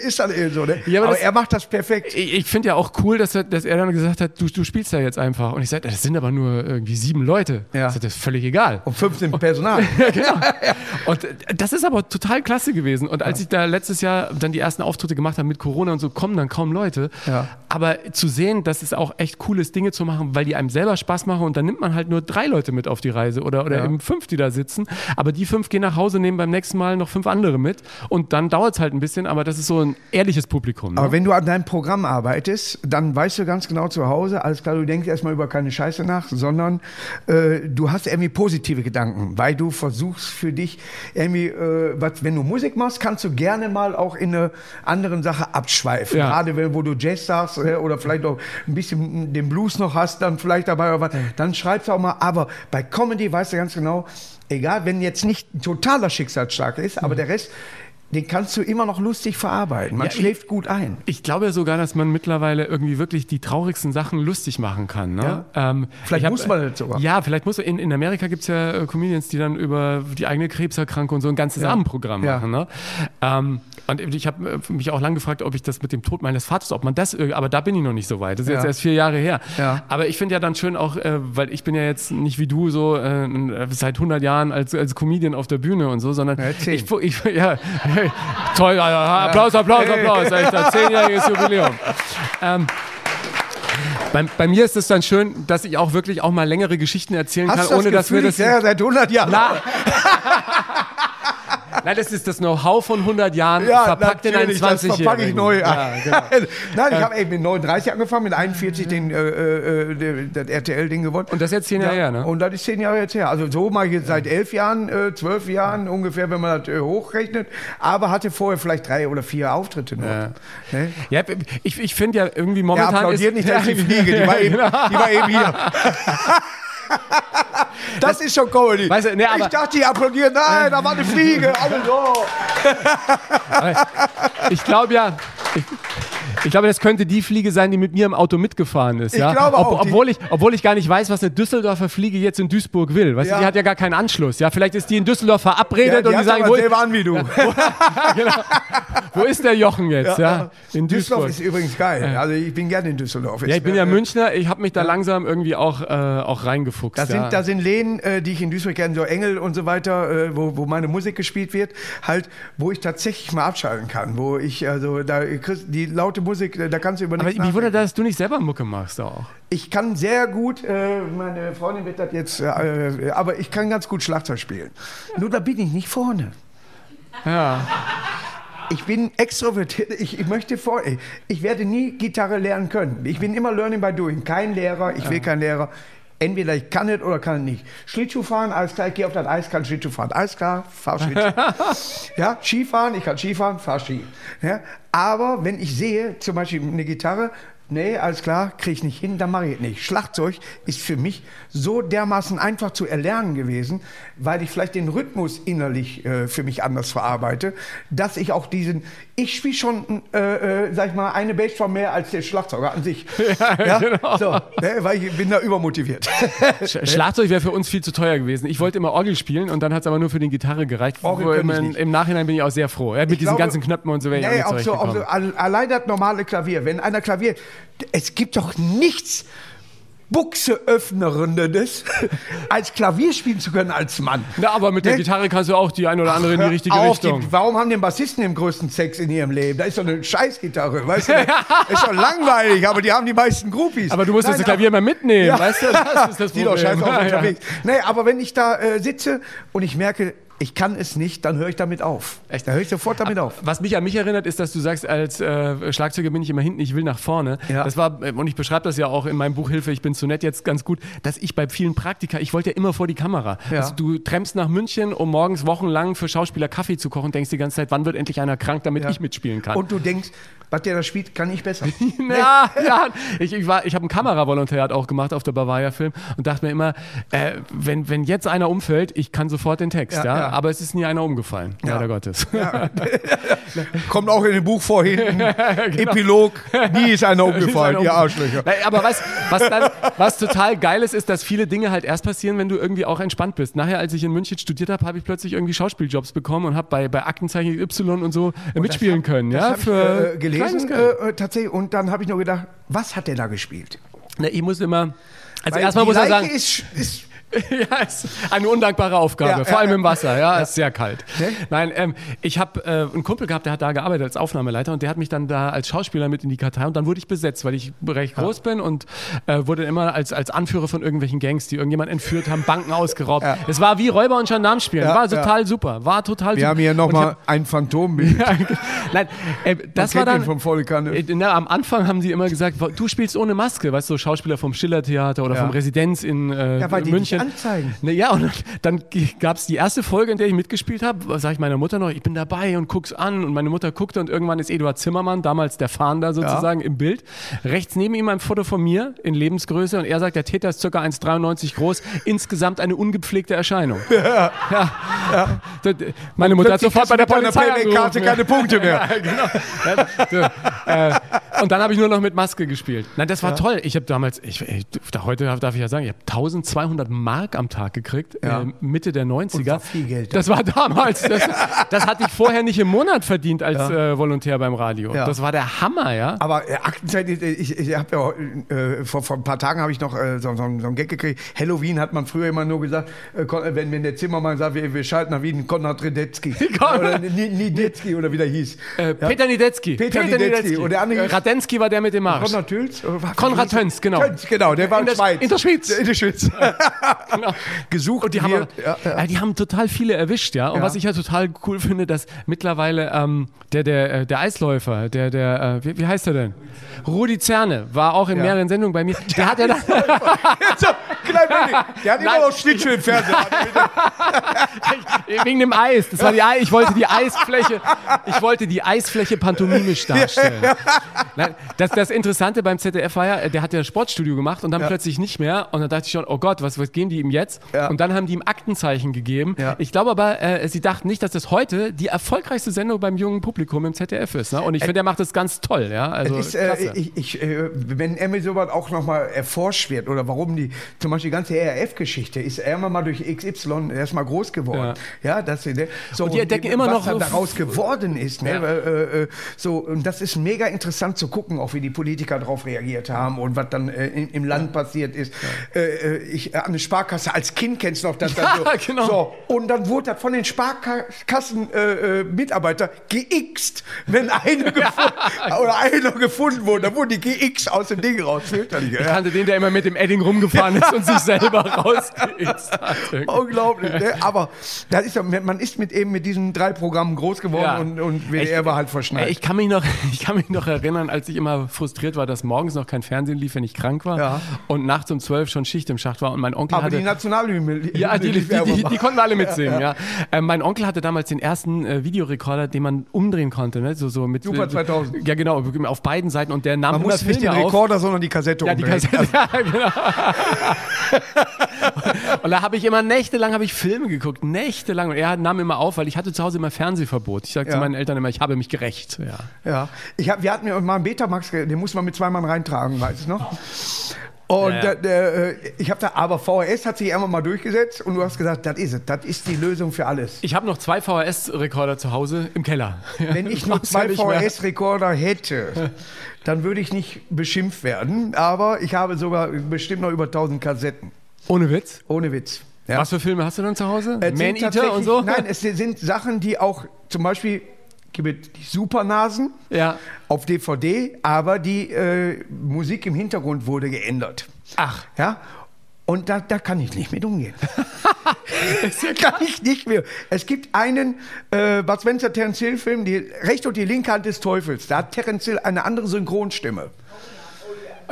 ist dann eben so. Ne? Ja, aber, aber er macht das perfekt. Ich, ich finde ja auch cool, dass er, dass er dann gesagt hat, du, du spielst ja jetzt einfach. Und ich sage, das sind aber nur irgendwie sieben Leute. Ja. Das ist völlig egal. Und 15 Personal. ja, genau. Und das ist aber total klasse gewesen. Und als ja. ich da letztes Jahr dann die ersten Auftritte gemacht habe mit Corona und so, kommen dann kaum Leute. Ja. Aber zu sehen, dass es auch echt cool ist, Dinge zu machen, weil die einem selber Spaß machen und dann nimmt man halt nur drei Leute mit auf die Reise oder, oder eben fünf, die da sitzen. Aber die fünf gehen nach Hause, nehmen beim nächsten Mal noch fünf andere mit. Und dann dauert es halt ein bisschen, aber das ist so ein ehrliches Publikum. Ne? Aber wenn du an deinem Programm arbeitest, dann weißt du ganz genau zu Hause, alles klar, du denkst erstmal über keine Scheiße nach, sondern äh, du hast irgendwie positive Gedanken, weil du versuchst für dich irgendwie, äh, was, wenn du Musik machst, kannst du gerne mal auch in eine andere Sache abschweifen. Ja. Gerade wenn, wo du Jazz sagst äh, oder vielleicht auch ein bisschen den Blues noch hast, dann vielleicht dabei, aber dann schreibst du auch mal. Aber bei Comedy weißt du ganz genau, egal, wenn jetzt nicht ein totaler Schicksalsschlag ist, aber mhm. der Rest den kannst du immer noch lustig verarbeiten. Man ja, schläft ich, gut ein. Ich glaube sogar, dass man mittlerweile irgendwie wirklich die traurigsten Sachen lustig machen kann. Ne? Ja. Ähm, vielleicht hab, muss man das sogar. Ja, vielleicht muss man. In, in Amerika gibt es ja äh, Comedians, die dann über die eigene Krebserkrankung so ein ganzes ja. Abendprogramm machen. Ne? Ähm, und ich habe äh, mich auch lange gefragt, ob ich das mit dem Tod meines Vaters, ob man das, aber da bin ich noch nicht so weit. Das ist jetzt erst vier Jahre her. Aber ich finde ja dann schön auch, äh, weil ich bin ja jetzt nicht wie du so äh, seit 100 Jahren als, als Comedian auf der Bühne und so, sondern ich, ich, ja, Toll, Applaus, Applaus, Applaus. Echt, zehnjähriges Jubiläum. Ähm, bei, bei, mir ist es dann schön, dass ich auch wirklich auch mal längere Geschichten erzählen Hast kann, ohne das dass wir das. Seit 100 Jahren. Nein, das ist das Know-how von 100 Jahren ja, verpackt in einen 20 Das verpacke ich neu. Ja, genau. Nein, ich habe eben mit 39 angefangen, mit 41 den, äh, äh, das RTL-Ding gewonnen. Und das ist jetzt zehn Jahre ja, her, ne? Und das ist zehn Jahre jetzt her. Also so mache ich jetzt seit elf Jahren, äh, zwölf Jahren ungefähr, wenn man das äh, hochrechnet. Aber hatte vorher vielleicht drei oder vier Auftritte nur. Ja, ne? ja ich, ich finde ja irgendwie momentan. Ja, applaudiert ist, nicht, dass ich fliege. Die war eben, die war eben hier. Das, das, ist schon Comedy. Weißt du, nee, ich dachte, die applaudieren. Nein, da war eine Fliege. Alle so. ich glaube ja. Ich, ich glaube, das könnte die Fliege sein, die mit mir im Auto mitgefahren ist. Ja? Ich glaube auch. Ob, obwohl, ich, obwohl ich gar nicht weiß, was eine Düsseldorfer Fliege jetzt in Duisburg will. Weißt ja. die hat ja gar keinen Anschluss. Ja? Vielleicht ist die in Düsseldorf verabredet ja, die und die sagen, wo, selber an wie du. Genau. wo, ist der Jochen jetzt? Ja, In Duisburg. Düsseldorf ist übrigens geil. Also ich bin gerne in Düsseldorf. Ja, ich bin ja Münchner. Ich habe mich da langsam irgendwie auch, äh, auch reingefuchst. Da sind, da sind Läden, äh, die ich in Duisburg kenne, so Engel und so weiter, äh, wo, wo meine Musik gespielt wird, halt, wo ich tatsächlich mal abschalten kann. Wo ich, also da die laute Musik, da kannst du über Aber wie wundert, dass du nicht selber Mucke machst auch. Ich kann sehr gut, äh, meine Freundin wird das jetzt, äh, aber ich kann ganz gut Schlagzeug spielen. Nur da bin ich nicht vorne. Ja. Ich bin extrovertiert. Ich, ich möchte vor. Ich werde nie Gitarre lernen können. Ich bin immer Learning by Doing. Kein Lehrer. Ich will kein Lehrer. Entweder ich kann es oder kann es nicht. Schlittschuh fahren, alles klar, ich gehe auf das Eis, kann Schlittschuh fahren. Alles klar, fahr Schlittschuh. ja, Skifahren, ich kann Skifahren, fahr Ski. Ja, aber wenn ich sehe, zum Beispiel eine Gitarre, nee, alles klar, kriege ich nicht hin, dann mache ich es nicht. Schlagzeug ist für mich so dermaßen einfach zu erlernen gewesen, weil ich vielleicht den Rhythmus innerlich äh, für mich anders verarbeite, dass ich auch diesen, ich spiele schon, äh, äh, sag ich mal, eine Bassdrum mehr als der Schlagzeuger an sich. Ja, ja? Genau. So, ne, weil ich bin da übermotiviert. Schlagzeug wäre für uns viel zu teuer gewesen. Ich wollte immer Orgel spielen und dann hat es aber nur für den Gitarre gereicht. Im, Im, Nachhinein bin ich auch sehr froh. Ja, mit ich diesen glaube, ganzen Knöpfen und so wäre nee, auch, so, auch so, allein das normale Klavier. Wenn einer Klavier, es gibt doch nichts Buchseöffnerendes, als Klavier spielen zu können als Mann. Na, aber mit der ne? Gitarre kannst du auch die ein oder andere Ach, in die richtige auf, Richtung. Die, warum haben den Bassisten den größten Sex in ihrem Leben? Da ist doch eine Scheißgitarre, weißt du? ist doch langweilig, aber die haben die meisten Groupies. Aber du musst Nein, das Klavier immer mitnehmen, ja. weißt du? Das ist das Problem. Die doch scheiße ja, unterwegs. Ja. Nee, aber wenn ich da äh, sitze und ich merke, ich kann es nicht, dann höre ich damit auf. Echt? Dann höre ich sofort damit auf. Was mich an mich erinnert, ist, dass du sagst, als äh, Schlagzeuger bin ich immer hinten, ich will nach vorne. Ja. Das war, äh, und ich beschreibe das ja auch in meinem Buch Hilfe, ich bin zu nett jetzt ganz gut, dass ich bei vielen Praktika, ich wollte ja immer vor die Kamera. Ja. Also du tremmst nach München, um morgens wochenlang für Schauspieler Kaffee zu kochen, denkst die ganze Zeit, wann wird endlich einer krank, damit ja. ich mitspielen kann. Und du denkst, was der da spielt, kann ich besser. ja, ja. Ich, ich, ich habe ein Kameravolontariat auch gemacht auf der Bavaria-Film und dachte mir immer, äh, wenn, wenn jetzt einer umfällt, ich kann sofort den Text, ja, aber es ist nie einer umgefallen ja. leider Gottes. Ja. Kommt auch in dem Buch vor hinten. genau. Epilog, nie ist einer umgefallen, ihr Arschlöcher. Aber was, was, dann, was total geil ist, ist, dass viele Dinge halt erst passieren, wenn du irgendwie auch entspannt bist. Nachher, als ich in München studiert habe, habe ich plötzlich irgendwie Schauspieljobs bekommen und habe bei, bei Aktenzeichen Y und so und mitspielen hab, können. Ja, für ich, äh, gelesen äh, äh, tatsächlich. Und dann habe ich nur gedacht, was hat der da gespielt? Na, ich muss immer. Also Weil erstmal muss er sagen. Ist, ist ja, ist eine undankbare Aufgabe, ja, vor allem im Wasser, ja, ist sehr kalt. Nein, ähm, ich habe äh, einen Kumpel gehabt, der hat da gearbeitet als Aufnahmeleiter und der hat mich dann da als Schauspieler mit in die Kartei und dann wurde ich besetzt, weil ich recht groß bin und äh, wurde immer als, als Anführer von irgendwelchen Gangs, die irgendjemand entführt haben, Banken ausgeraubt. Es war wie Räuber und Gendarm spielen, war total super, war total Wir super. haben hier nochmal ein Phantombild. Nein, äh, das war dann, vom äh, na, am Anfang haben sie immer gesagt, du spielst ohne Maske, weißt du, so Schauspieler vom Schillertheater oder vom Residenz in äh, ja, München. Anzeigen. Ne, ja, und dann gab es die erste Folge, in der ich mitgespielt habe. Sage ich meiner Mutter noch, ich bin dabei und guck's an. Und meine Mutter guckte und irgendwann ist Eduard Zimmermann, damals der Fahnder sozusagen, ja. im Bild. Rechts neben ihm ein Foto von mir in Lebensgröße. Und er sagt, der Täter ist ca. 1,93 groß. Insgesamt eine ungepflegte Erscheinung. Ja. ja. ja. Meine Mutter hat sofort bei der Polizei Karte keine Punkte mehr. genau. äh, Und dann habe ich nur noch mit Maske gespielt. Nein, das war toll. Ich habe damals, ich, ich, heute darf ich ja sagen, ich habe 1200 Mark am Tag gekriegt, ja. äh, Mitte der 90er. Und war viel Geld. Das war damals. Das, das hatte ich vorher nicht im Monat verdient als ja. äh, Volontär beim Radio. Das war der Hammer, ja. Aber äh, Aktenzeit, ich, ich habe ja äh, vor, vor, ein paar Tagen habe ich noch äh, so, so, so, einen Gag gekriegt. Halloween hat man früher immer nur gesagt, äh, wenn, wenn der Zimmermann sagt, wir, wir schalten nach Wien, Konrad Redetzky. oder Niedetzky oder wie der hieß. Peter Niedetzky. Peter, Peter Niedetzky. Und der andere Radensky war der mit dem Marsch. Konrad Tüls? Konrad Töns, genau. Töns, genau, der war in, der Schweiz. In der Schweiz. In der Schweiz. genau. Gesucht. Und die haben, ja, ja. die haben total viele erwischt, ja. Und ja. was ich ja total cool finde, dass mittlerweile ähm, der, der, äh, der Eisläufer, der, der, äh, wie, wie, heißt er denn? Rudi Zerne war auch in mehreren Sendungen bei mir. Der, der hat ja dann. der hat immer noch Schlittschuh im Fernsehen. Wegen dem Eis. Das war die, ich wollte die Eisfläche, ich wollte die Eisfläche pantomimisch darstellen. Das, das Interessante beim ZDF war ja, der hat ja ein Sportstudio gemacht und dann ja. plötzlich nicht mehr. Und dann dachte ich schon, oh Gott, was, was geben die ihm jetzt? Ja. Und dann haben die ihm Aktenzeichen gegeben. Ja. Ich glaube aber, äh, sie dachten nicht, dass das heute die erfolgreichste Sendung beim jungen Publikum im ZDF ist. Ne? Und ich finde, er macht das ganz toll. Ja? Also, ist, äh, ich, ich, äh, wenn Emmy sowas auch nochmal erforscht wird oder warum die, zum Beispiel die ganze RAF-Geschichte, ist er immer mal durch XY erstmal groß geworden. Ja, das, ne? so, und die entdecken und, immer was noch. Was daraus geworden ist. Ne? Äh, äh, so, und das ist mega interessant zu gucken, auch wie die Politiker darauf reagiert haben und was dann äh, im, im, Land passiert ist. Ja. Äh, ich, eine Sparkasse als Kind kennst du noch das. Ja, so, genau. so, und dann wurde das von den Sparkassen-Mitarbeitern äh, geixt, wenn eine gefunden, oder einer gefunden wurde, dann wurde die GX aus dem Ding raus. Ich kannte den, der immer mit dem Edding rumgefahren ist und sich selber rausgeixt hat. Unglaublich, ne? aber das ist, man ist mit eben mit diesen drei Programmen groß geworden ja. und, und WDR war halt verschneit. Ich kann, mich noch, ich kann mich noch erinnern, als ich immer frustriert war, dass morgens noch kein Fernsehen lief, wenn ich krank war ja. und nachts um zwölf schon Schicht im Schacht war und mein Onkel Aber hatte... die Nationalhymne... Ja, die, die, die, die, konnten wir alle mitsingen, ja. Äh, mein Onkel hatte damals den ersten äh, Videorekorder, den man umdrehen konnte, ne? so, so mit... Super 2000. Äh, ja, genau, auf beiden Seiten und der nahm man muss nicht den Rekorder, auf. sondern die Kassette Ja, die Kassette, ja, genau. und da habe ich immer nächtelang ich Filme geguckt, nächtelang und er nahm immer auf, weil ich hatte zu Hause immer Fernsehverbot. Ich sagte ja. zu meinen Eltern immer, ich habe mich gerecht. Ja, ja. Ich hab, wir hatten mir mal einen Betamax, den muss man mit zwei Mann reintragen, weißt du noch? Und ja, ja. Der, äh, ich habe da, aber VHS hat sich irgendwann mal durchgesetzt und du hast gesagt, das ist es, das ist die Lösung für alles. Ich habe noch zwei VHS-Rekorder zu Hause im Keller. Wenn ich nur zwei VHS-Rekorder hätte, dann würde ich nicht beschimpft werden, aber ich habe sogar bestimmt noch über 1000 Kassetten. Ohne Witz? Ohne Witz. Ja. Was für Filme hast du dann zu Hause? Äh, Man Eater und so? Nein, es sind Sachen, die auch zum Beispiel gibt die Supernasen ja. auf DVD, aber die äh, Musik im Hintergrund wurde geändert. Ach. Ja. Und da, da kann ich nicht mit umgehen. das kann ich nicht mehr. Es gibt einen äh, Bud Spencer Terence Hill Film, die rechte und die linke Hand des Teufels. Da hat Terence Hill eine andere Synchronstimme.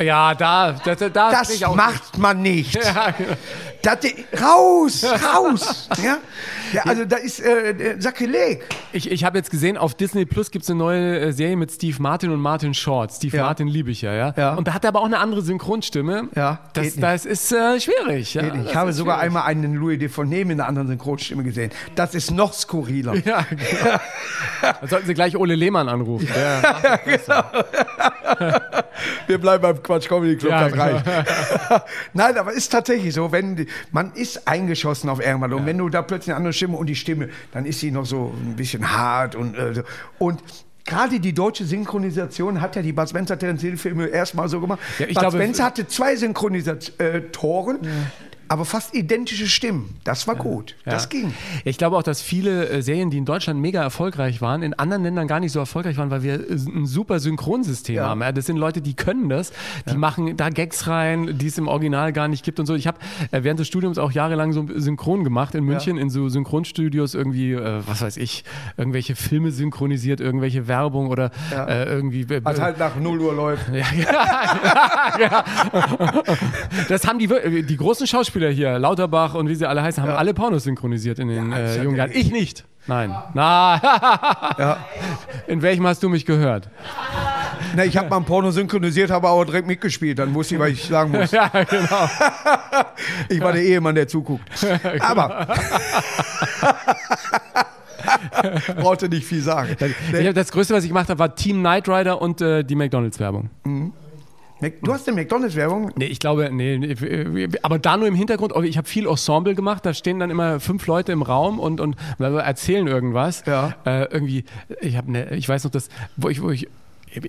Ja, da, da, da das macht man nicht. Ja, genau. Das, raus, raus. ja? ja, also da ist äh, Sakrileg. Ich, ich habe jetzt gesehen, auf Disney Plus gibt es eine neue äh, Serie mit Steve Martin und Martin Short. Steve ja. Martin liebe ich ja, ja, ja. Und da hat er aber auch eine andere Synchronstimme. Ja, das, das ist äh, schwierig. Ja, ich habe sogar schwierig. einmal einen Louis de Defoné mit einer anderen Synchronstimme gesehen. Das ist noch skurriler. Ja, genau. da sollten Sie gleich Ole Lehmann anrufen. Ja, genau. Wir bleiben beim Quatsch Comedy Club, das genau. reicht. Nein, aber ist tatsächlich so, wenn die, man ist eingeschossen auf irgendwann. Und ja. wenn du da plötzlich eine andere Stimme und die Stimme, dann ist sie noch so ein bisschen hart und, äh, und gerade die deutsche Synchronisation hat ja die Bud Spencer Terence Hill Filme erstmal so gemacht. Ja, Bud Spencer hatte zwei Synchronisatoren. Ja aber fast identische Stimmen. Das war gut. Ja. Das ging. Ich glaube auch, dass viele äh, Serien, die in Deutschland mega erfolgreich waren, in anderen Ländern gar nicht so erfolgreich waren, weil wir äh, ein super Synchronsystem ja. haben. Das sind Leute, die können das, die ja. machen da Gags rein, die es im Original gar nicht gibt und so. Ich habe äh, während des Studiums auch jahrelang so synchron gemacht in München, in so Synchronstudios irgendwie, was weiß ich, irgendwelche Filme synchronisiert, irgendwelche Werbung oder irgendwie. Was halt nach 0 Uhr läuft. Ja, Das haben die, die großen Schauspieler Schauspieler hier, Lauterbach und wie sie alle heißen, haben ja. alle Pornos synchronisiert in den äh, jungen Jahren. Ich nicht. Nein. Na. In welchem hast du mich gehört? Na, ich habe mal ein Porno synchronisiert, habe aber direkt mitgespielt. Dann wusste ich, was ich sagen muss. Ja, genau. ich war der Ehemann, der zuguckt. Aber. Brauchte nicht viel sagen. Ich das Größte, was ich gemacht habe, war Team Knight Rider und äh, die McDonalds-Werbung. Du hast eine McDonalds-Werbung? Nee, ich glaube, nee, nee, aber da nur im Hintergrund. Ich habe viel Ensemble gemacht, da stehen dann immer fünf Leute im Raum und, und erzählen irgendwas. Ja. Äh, irgendwie, ich habe ne, ich weiß noch, dass, wo ich, wo ich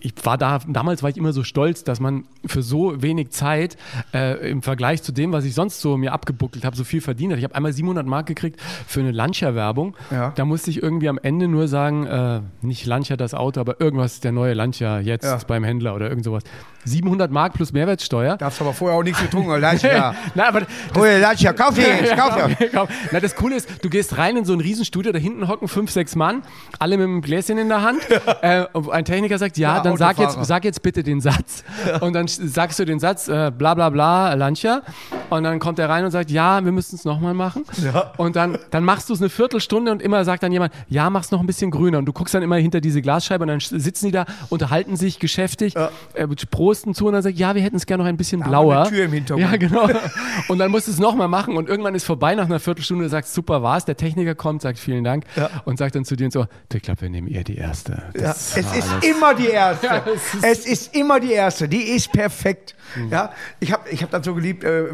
ich war da, damals war ich immer so stolz, dass man für so wenig Zeit äh, im Vergleich zu dem, was ich sonst so mir abgebuckelt habe, so viel verdient hat. Ich habe einmal 700 Mark gekriegt für eine Lancia-Werbung. Ja. Da musste ich irgendwie am Ende nur sagen, äh, nicht Lancia das Auto, aber irgendwas der neue Lancia jetzt Ja. beim Händler oder irgend sowas. 700 Mark plus Mehrwertsteuer. Darfst aber vorher auch nichts getrunken. Lancia. Na, aber Hol Lancia, kauf jetzt, kauf. Na, das Coole ist, du gehst rein in so ein Riesenstudio, da hinten hocken fünf, sechs Mann, alle mit einem Gläschen in der Hand. Äh, und ein Techniker sagt, ja, Ja, dann sag jetzt, sag jetzt bitte den Satz. Und dann sagst du den Satz, äh, bla bla bla, Lancia. Und dann kommt er rein und sagt, ja, wir müssen es nochmal machen. Ja. Und dann, dann machst du es eine Viertelstunde und immer sagt dann jemand, ja, mach's noch ein bisschen grüner. Und du guckst dann immer hinter diese Glasscheibe und dann sitzen die da, unterhalten sich geschäftig, Ja. äh, prosten zu und dann sagt, ja, wir hätten es gerne noch ein bisschen wir blauer. eine Tür im Hintergrund. Ja, genau. Und dann musst du es nochmal machen und irgendwann ist vorbei nach einer Viertelstunde, du sagst, super war's. Der Techniker kommt, sagt vielen Dank Ja. und sagt dann zu dir und so, ich glaube, wir nehmen eher die erste. Ja, es ist alles- immer die erste. Ja, es ist- es ist immer die erste. Die ist perfekt. Ja, ich habe ich hab das so geliebt. Äh,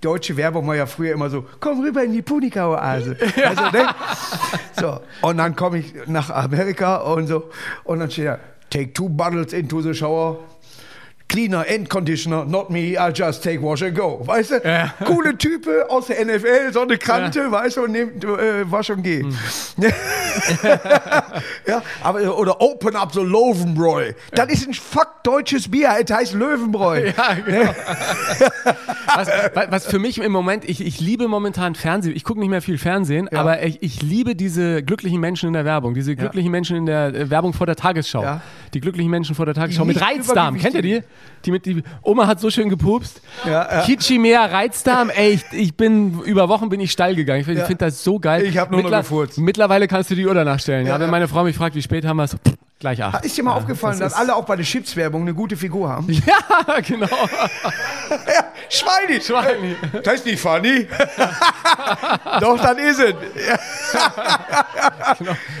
deutsche Werbung war ja früher immer so: Komm rüber in die Punika-Oase. Also, ne? So und dann komme ich nach Amerika und so und dann steht da: Take two bottles into the shower. Cleaner and Conditioner, not me, I just take wash and go. Weißt du? Ja. Coole Type aus der NFL, so eine Krante, weißt du, und nimmt äh, wasch und geh. ja, aber, oder open up the Löwenbräu. Das ist ein fuck deutsches Bier, es heißt Löwenbräu. Ja, genau. was, wa- was für mich im Moment, ich, ich liebe momentan Fernsehen. Ich gucke nicht mehr viel Fernsehen, Ja. aber ich, ich liebe diese glücklichen Menschen in der Werbung, diese glücklichen Menschen in der äh, Werbung vor der Tagesschau. Ja. Die glücklichen Menschen vor der Tagesschau Die mit nicht Reizdarm. Kennt ihr die? Die mit die Oma hat so schön gepupst. Ja, ja. Kitschimea Reizdarm. Ey, ich, ich bin über Wochen bin ich steil gegangen. Ich finde Ja. find das so geil. Ich hab nur noch gefurzt. Mittlerweile kannst du die Uhr danach stellen. Ja, wenn meine Frau mich fragt, wie spät haben wir es, gleich acht. Ist dir mal aufgefallen, das dass alle auch bei der Chips-Werbung eine gute Figur haben? Ja, genau. Ja, Schweini. Schweini. Das ist nicht funny. doch, dann ist es.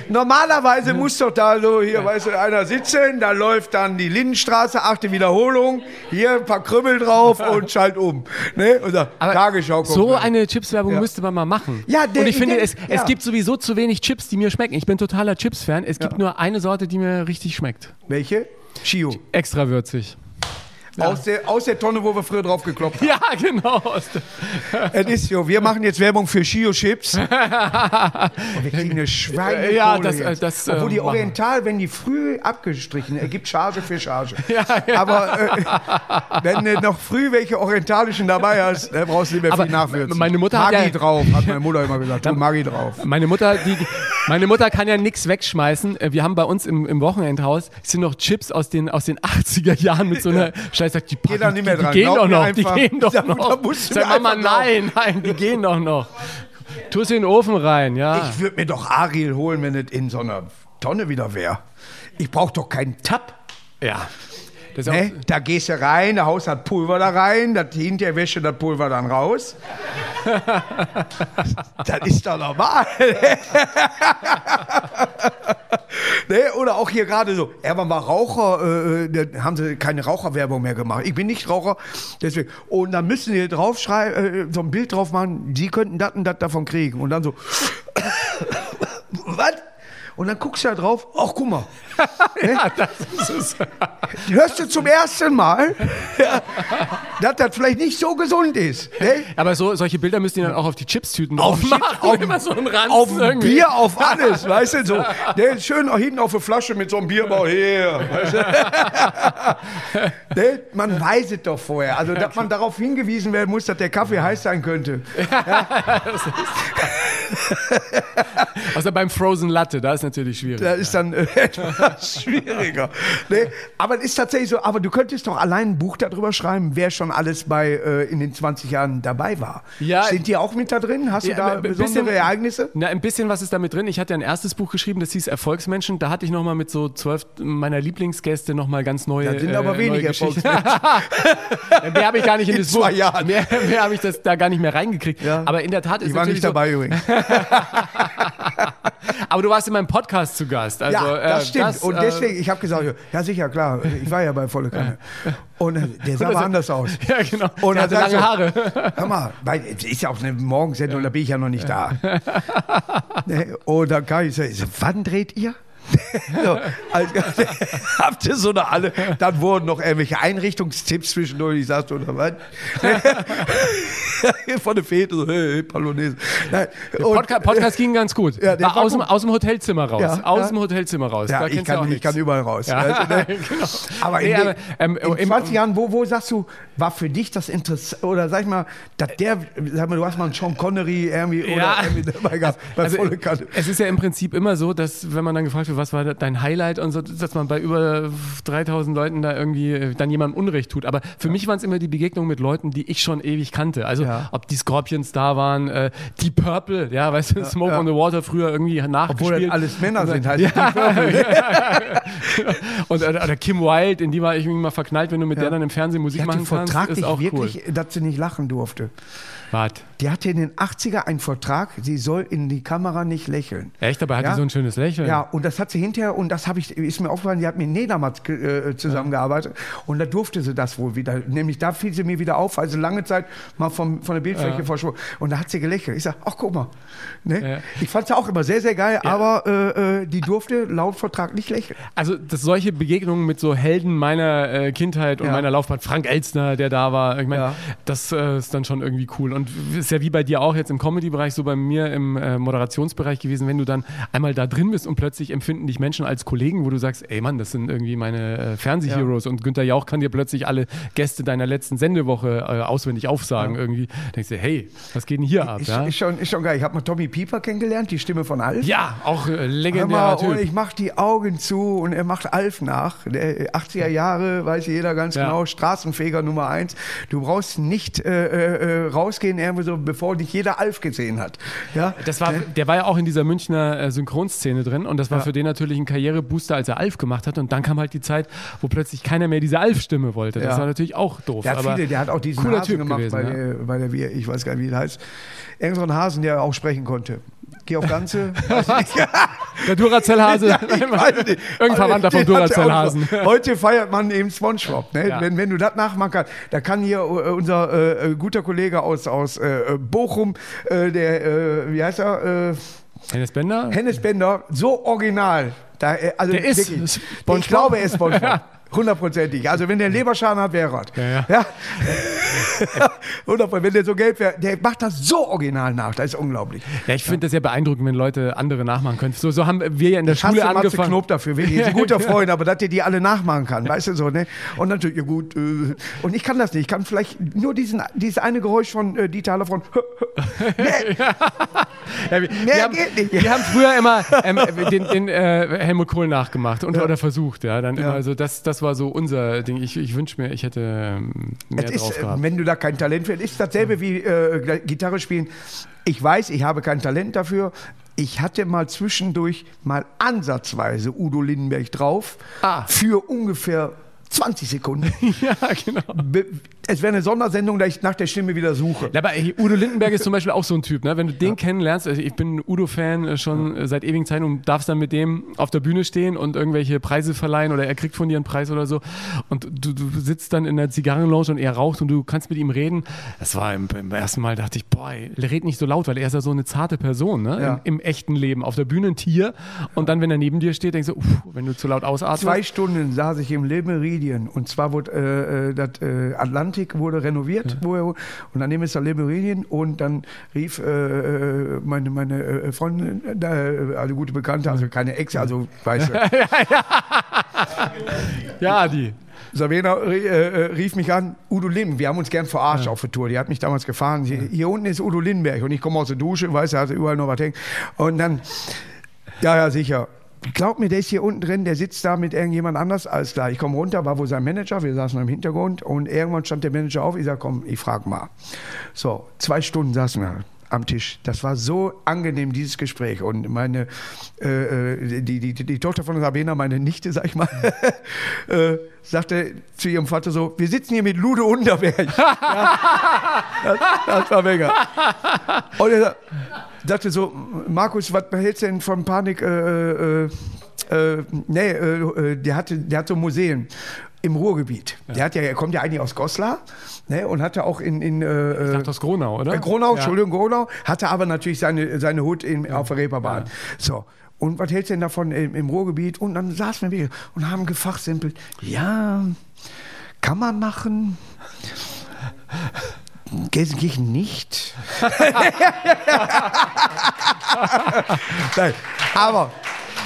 Normalerweise muss doch da so, hier, weißt du, einer sitzen, da läuft dann die Lindenstraße, achte Wiederholung, hier ein paar Krümmel drauf und schalt um. Ne? Sagt, Aber Tagesschau kommt So rein. eine Chipswerbung Ja. müsste man mal machen. Ja, der Und ich finde, Idee- es, ja. es gibt sowieso zu wenig Chips, die mir schmecken. Ich bin totaler Chips-Fan. Es gibt Ja. nur eine Sorte, die mir richtig schmeckt. Welche? Chio. Extra würzig. Aus, der, aus der Tonne, wo wir früher drauf geklopft haben. Ja, genau. Es ist so, wir machen jetzt Werbung für Chio Chips. Und wir kriegen eine Schweine Ja, das, äh, jetzt. das, äh, Obwohl die. Oriental, wenn die früh abgestrichen, ergibt Charge für Charge. Ja, ja. Aber äh, wenn du noch früh welche orientalischen dabei hast, dann brauchst du nicht mehr Aber viel nachwürzen. meine Mutter hat Maggi ja- drauf, hat meine Mutter immer gesagt. Tu Maggi drauf. Meine Mutter, die, meine Mutter kann ja nichts wegschmeißen. Äh, Wir haben bei uns im, im Wochenendhaus sind noch Chips aus den, aus den 80er Jahren mit so einer Scheiße. Sagt, die, da nicht mehr die, dran. die gehen Glaub doch noch, die gehen doch noch. Sag Mama, nein, nein, die gehen doch noch. Tu es in den Ofen rein, ja. Ich würde mir doch Ariel holen, wenn es in so einer Tonne wieder wäre. Ich brauche doch keinen Tab. ja. Ne? Da gehst du rein, der Haus hat Pulver da rein, das hinterher wäsche das Pulver dann raus. das ist doch normal. ne? Oder auch hier gerade so, er war mal Raucher, äh, äh, da haben sie keine Raucherwerbung mehr gemacht. Ich bin nicht Raucher, deswegen. Und dann müssen die draufschreiben, äh, so ein Bild drauf machen, sie könnten das und das davon kriegen. Und dann so, was? Und dann guckst du da drauf, ach guck mal, ja, das ist es. hörst du zum ersten Mal, ja, dass das vielleicht nicht so gesund ist. Ne? Aber so, solche Bilder müssen die dann auch auf die Chipstüten Auf machen. Chips, auf- Immer so ein Ranzen Auf irgendwie. Bier, auf alles, weißt du, so. Ne, schön auch hinten auf der Flasche mit so einem Bierbau hier. Weißt du? ne, man weiß es doch vorher. Also, dass man darauf hingewiesen werden muss, dass der Kaffee heiß sein könnte. Also beim Frozen Latte, da ist natürlich schwierig. Das ist dann äh, etwas schwieriger. Ne? Aber es ist tatsächlich so, aber du könntest doch allein ein Buch darüber schreiben, wer schon alles bei äh, in den 20 Jahren dabei war. Ja. Sind die auch mit da drin? Hast Ja, du da ein besondere bisschen- Ereignisse? Na, ein bisschen was ist damit drin. Ich hatte ein erstes Buch geschrieben, das hieß Erfolgsmenschen. Da hatte ich nochmal mit so zwölf meiner Lieblingsgäste nochmal ganz neue. Da sind aber äh, wenig neue Geschichten. Erfolgsmenschen. Mehr habe ich gar nicht in, In das zwei Buch. Jahren. Mehr, mehr habe ich das da gar nicht mehr reingekriegt. Ja. Aber in der Tat ist Ich war nicht dabei übrigens. So, Aber du warst in meinem Podcast zu Gast. Also, ja, das äh, stimmt. das, und äh, deswegen, ich habe gesagt, ja sicher, klar, ich war ja bei Volle Kanne. Und äh, der sah aber anders aus. Ja, genau. Und dann hatte lange du, Haare. Hör mal, weil es ist ja auch eine Morgensendung, da bin ich ja noch nicht da. Ne, Und dann kam ich so, ich so, wann dreht ihr? so, also, habt ihr so eine alle? Dann wurden noch irgendwelche Einrichtungstipps zwischendurch. Ich sagte, oder was? Von der Fete, so, hey, Polonaise. Nein, und- Podca Podcast ging ganz gut. Ja, aus, dem, gut. aus dem Hotelzimmer raus. Ja, aus dem Hotelzimmer raus. Ja, ich kann, ich kann überall raus. Also, ne? genau. Aber in, Nee, aber, ähm, in im- 20 Jahren, wo, wo sagst du, war für dich das interessant, oder sag ich mal, dass der, sag mal, du hast mal einen Sean Connery irgendwie, oder irgendwie dabei gehabt, bei Also, volle Kanne. es ist ja im Prinzip immer so, dass wenn man dann gefragt wird, was war dein Highlight und so, dass man bei über 3000 Leuten da irgendwie äh, dann jemandem Unrecht tut. Aber für mich waren es immer die Begegnungen mit Leuten, die ich schon ewig kannte. Also Ja. ob die Scorpions da waren, äh, die Purple, ja, weißt du, Smoke ja. on the Water früher irgendwie nachgespielt. Obwohl alles Männer sind, heißt ja, die Purple. ja, ja, ja. Und äh, oder Kim Wilde, in die war ich irgendwie mal verknallt, wenn du mit Ja. der dann im Fernsehen Musik machen kannst, ist auch wirklich, cool. dass sie nicht lachen durfte. Wart. Die hatte in den 80er einen Vertrag, sie soll in die Kamera nicht lächeln. Echt, aber hat Ja? so ein schönes Lächeln. Ja, und das hat sie hinterher, und das habe ich, ist mir aufgefallen, die hat mit Nedermatz ge- äh, zusammengearbeitet und da durfte sie das wohl wieder. Nämlich da fiel sie mir wieder auf, also lange Zeit mal vom, von der Bildfläche Ja. verschwunden. Und da hat sie gelächelt. Ich sage, ach guck mal. Ne? Ja. Ich fand sie auch immer sehr, sehr geil, aber äh, äh, die durfte laut Vertrag nicht lächeln. Also, dass solche Begegnungen mit so Helden meiner äh, Kindheit und Ja. meiner Laufbahn, Frank Elstner, der da war, ich meine, Ja. das äh, ist dann schon irgendwie cool. Und ist ja wie bei dir auch jetzt im Comedy-Bereich, so bei mir im äh, Moderationsbereich gewesen, wenn du dann einmal da drin bist und plötzlich empfinden dich Menschen als Kollegen, wo du sagst, ey Mann, das sind irgendwie meine äh, Fernsehheroes und Günther Jauch kann dir plötzlich alle Gäste deiner letzten Sendewoche äh, auswendig aufsagen irgendwie. Denkst du, hey, was geht denn hier ab? Ist, Ja, ist, schon, ist schon geil. Ich habe mal Tommy Pieper kennengelernt, die Stimme von Alf. ja auch äh, mal, und ich mache die Augen zu und er macht Alf nach. Der 80er Jahre, weiß jeder ganz Ja. genau, Straßenfeger Nummer eins. Du brauchst nicht äh, äh, rausgehen, irgendwie so, bevor dich jeder Alf gesehen hat. Ja? Das war, der war ja auch in dieser Münchner äh, Synchronszene drin und das war Ja. für den natürlich ein Karrierebooster, als er Alf gemacht hat. Und dann kam halt die Zeit, wo plötzlich keiner mehr diese Alf-Stimme wollte. Das Ja. war natürlich auch doof. Der hat viele, der hat auch diesen Hasen Typ gemacht gewesen, bei, der, bei der, ich weiß gar nicht, wie der heißt. Irgend so ein Hasen, der auch sprechen konnte. Geh auf Ganze. Der Duracell-Hase. Irgendein Verwandter vom Duracell-Hasen. Heute feiert man eben Spongebob. Ne? Ja. Wenn, wenn du das nachmachen kannst, da kann hier äh, unser äh, äh, guter Kollege aus, aus äh, Bochum, äh, der, äh, wie heißt er? Äh, Hennes Bender? Hennes Bender, so original. Da, äh, also Der ist wirklich, SpongeBob? Ich glaube, er ist SpongeBob. Ja. Hundertprozentig. Also wenn der Leberschaden hat, wäre er. Ja, ja. ja. 100%. Wenn der so Geld wäre, der macht das so original nach. Das ist unglaublich. Ja, ich finde das sehr beeindruckend, wenn Leute andere nachmachen können. So, so haben wir ja in der Ich hasse Schule Matze angefangen. Knob dafür, wirklich. Ist ein guter Freund, aber dass der die alle nachmachen kann, weißt du so, ne? Und natürlich, ja gut, äh, und ich kann das nicht. Ich kann vielleicht nur diesen, dieses eine Geräusch von äh, Dieter Haller von nee, Ja, wir, Mehr wir, haben, geht nicht. wir haben früher immer ähm, den, den äh, Helmut Kohl nachgemacht und, Ja. oder versucht. Ja, dann Ja. immer, also das, das war so unser Ding. Ich, ich wünsche mir, ich hätte ähm, mehr Es ist, drauf äh, gehabt. wenn du da kein Talent für ist dasselbe wie äh, Gitarre spielen. Ich weiß, ich habe kein Talent dafür. Ich hatte mal zwischendurch mal ansatzweise Udo Lindenberg drauf Ah. für ungefähr 20 Sekunden. ja, genau. Be- Es wäre eine Sondersendung, da ich nach der Stimme wieder suche. Ja, aber Udo Lindenberg ist zum Beispiel auch so ein Typ, ne? wenn du den kennenlernst, also ich bin Udo-Fan äh, schon äh, seit ewigen Zeiten und darfst dann mit dem auf der Bühne stehen und irgendwelche Preise verleihen oder er kriegt von dir einen Preis oder so und du, du sitzt dann in der Zigarrenlounge und er raucht und du kannst mit ihm reden. Das war im, im ersten Mal, dachte ich, boah, ey, red nicht so laut, weil er ist ja so eine zarte Person ne? Ja. Im, im echten Leben. Auf der Bühne ein Tier und dann, wenn er neben dir steht, denkst du, uff, wenn du zu laut ausatmest. Zwei Stunden saß ich im Le Meridien und zwar wurde äh, äh, das äh, Atlantik wurde renoviert er, und daneben ist der Le Meridien und dann rief äh, äh, meine, meine äh, Freundin, äh, also gute Bekannte, also keine Ex, also weißt du, Ja, die. Sabina äh, rief mich an, Udo Lind, wir haben uns gern verarscht auf der Tour, die hat mich damals gefahren, hier, hier unten ist Udo Lindenberg und ich komme aus der Dusche, weißt du, hatte überall noch was hängen und dann, ja, ja, sicher. Glaub mir, der ist hier unten drin, der sitzt da mit irgendjemand anders. Alles klar, ich komme runter, war wohl sein Manager, wir saßen im Hintergrund und irgendwann stand der Manager auf. Ich sage, komm, ich frage mal. So, zwei Stunden saßen wir. Am Tisch. Das war so angenehm, dieses Gespräch. Und meine, äh, äh die, die, die Tochter von Sabina, meine Nichte, sag ich mal, äh, sagte zu ihrem Vater so, wir sitzen hier mit Lude Unterberg. ja, das, das, war mega. Und er sagte so, Markus, was behältst du denn von Panik? Äh, äh, äh nee, äh, der, hatte, der hat so Museen im Ruhrgebiet. Ja. Der hat ja, er kommt ja eigentlich aus Goslar ne, und hatte auch in. in äh, ich dachte aus Gronau, oder? Äh, Gronau, ja. Entschuldigung, Gronau, hatte aber natürlich seine, seine Hut in, ja. auf der Reeperbahn. So. Und was hältst du denn davon im, im Ruhrgebiet? Und dann saßen wir und haben gefachsimpelt. Ja, kann man machen. Gelsenkirchen nicht. Nein, aber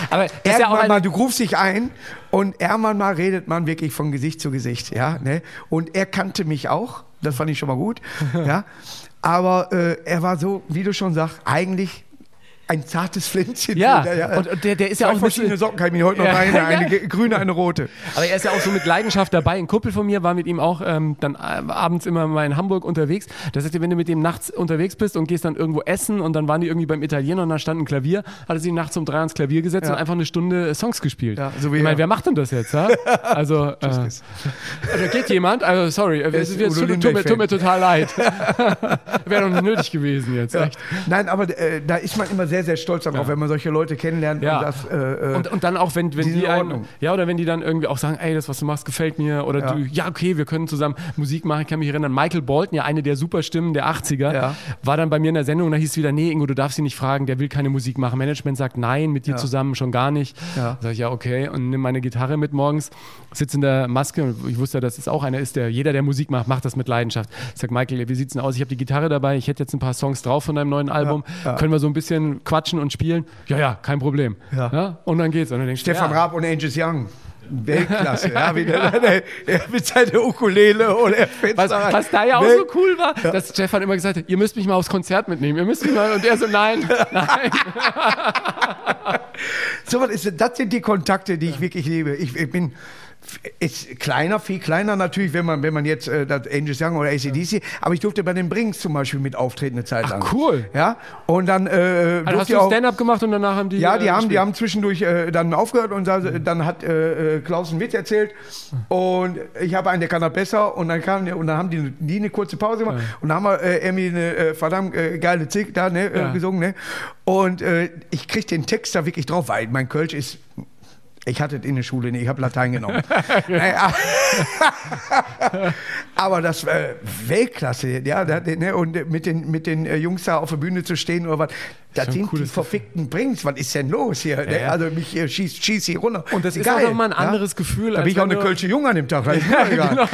aber irgendwann ja mal, du rufst dich ein und irgendwann mal redet man wirklich von Gesicht zu Gesicht, ja. Ne? Und er kannte mich auch, das fand ich schon mal gut, ja. Aber äh, er war so, wie du schon sagst, eigentlich ein zartes Pflänzchen. Ja, ja. Und, der, der ist Zwei ja auch verschiedene Socken kann ich mir heute noch ja. rein, eine grüne, eine rote. Aber er ist ja auch so mit Leidenschaft dabei. Ein Kumpel von mir war mit ihm auch ähm, dann äh, abends immer mal in Hamburg unterwegs. Das heißt, wenn du mit dem nachts unterwegs bist und gehst dann irgendwo essen und dann waren die irgendwie beim Italiener und da stand ein Klavier, hat er sich nachts um drei ans Klavier gesetzt ja. und einfach eine Stunde Songs gespielt. Ja, so wie ich meine, wer macht denn das jetzt? Ja? Also, äh, also geht jemand, also sorry, es, es, tut, tut, mir, tut, mir, total leid. Wäre doch nicht nötig gewesen jetzt. Echt. Nein, aber äh, da ist man immer sehr sehr, sehr stolz darauf, ja. wenn man solche Leute kennenlernt. Ja. Und, das, äh, äh, und, und, dann auch, wenn, wenn die einen, ja, oder wenn die dann irgendwie auch sagen, ey, das, was du machst, gefällt mir. Oder ja. du, ja, okay, wir können zusammen Musik machen. Ich kann mich erinnern, Michael Bolton, ja, eine der Superstimmen der 80er, ja. war dann bei mir in der Sendung und da hieß es wieder, nee, Ingo, du darfst ihn nicht fragen, der will keine Musik machen. Management sagt nein, mit dir zusammen schon gar nicht. Ja. Sag ich, ja, okay, und nimm meine Gitarre mit morgens, sitze in der Maske und ich wusste, dass es auch einer ist, der, jeder, der Musik macht, macht das mit Leidenschaft. Ich sag, Michael, wie sieht's denn aus? Ich habe die Gitarre dabei, ich hätte jetzt ein paar Songs drauf von deinem neuen Album. Können wir so ein bisschen quatschen und spielen? Ja, ja, kein Problem. Ja. ja? Und dann geht's. Und dann denkst Stefan ja. Raab und Angus Young. Weltklasse, ja, wie der, der, der, mit seiner Ukulele und er was, was da ja auch so cool war, ja. dass Stefan immer gesagt hat, ihr müsst mich mal aufs Konzert mitnehmen, ihr müsst mich mal, und er so, nein, nein. so was ist, das sind die Kontakte, die ich wirklich liebe. Ich, ich bin ist kleiner, viel kleiner natürlich, wenn man, wenn man jetzt äh, das Angels Young oder ACDC, ja. aber ich durfte bei den Brings zum Beispiel mit auftreten eine Zeit lang. Ach, cool. Ja, und dann äh, also hast du Stand-up gemacht und danach haben die Ja, die äh, haben, die haben zwischendurch äh, dann aufgehört und mhm. dann hat äh, äh, Klaus einen Witz erzählt und ich habe einen, der kann das besser und dann kam und dann haben die, die eine kurze Pause gemacht ja. und dann haben wir äh, irgendwie eine äh, verdammt geile Zick da ne, ja. gesungen, ne? Und ich krieg den Text da wirklich drauf, weil mein Kölsch ist ich hatte in der Schule nicht, ich habe Latein genommen. Aber das war Weltklasse, ja, ne, und mit den, mit den äh, Jungs da auf der Bühne zu stehen oder was, das sind die verfickten Brings, was ist denn los hier? Ja, ja. Also mich äh, schießt schieß hier runter. Und das ist Geil, auch nochmal ein anderes ja? Gefühl. Da bin ich auch eine Kölsche Junge an dem Tag. ja, genau.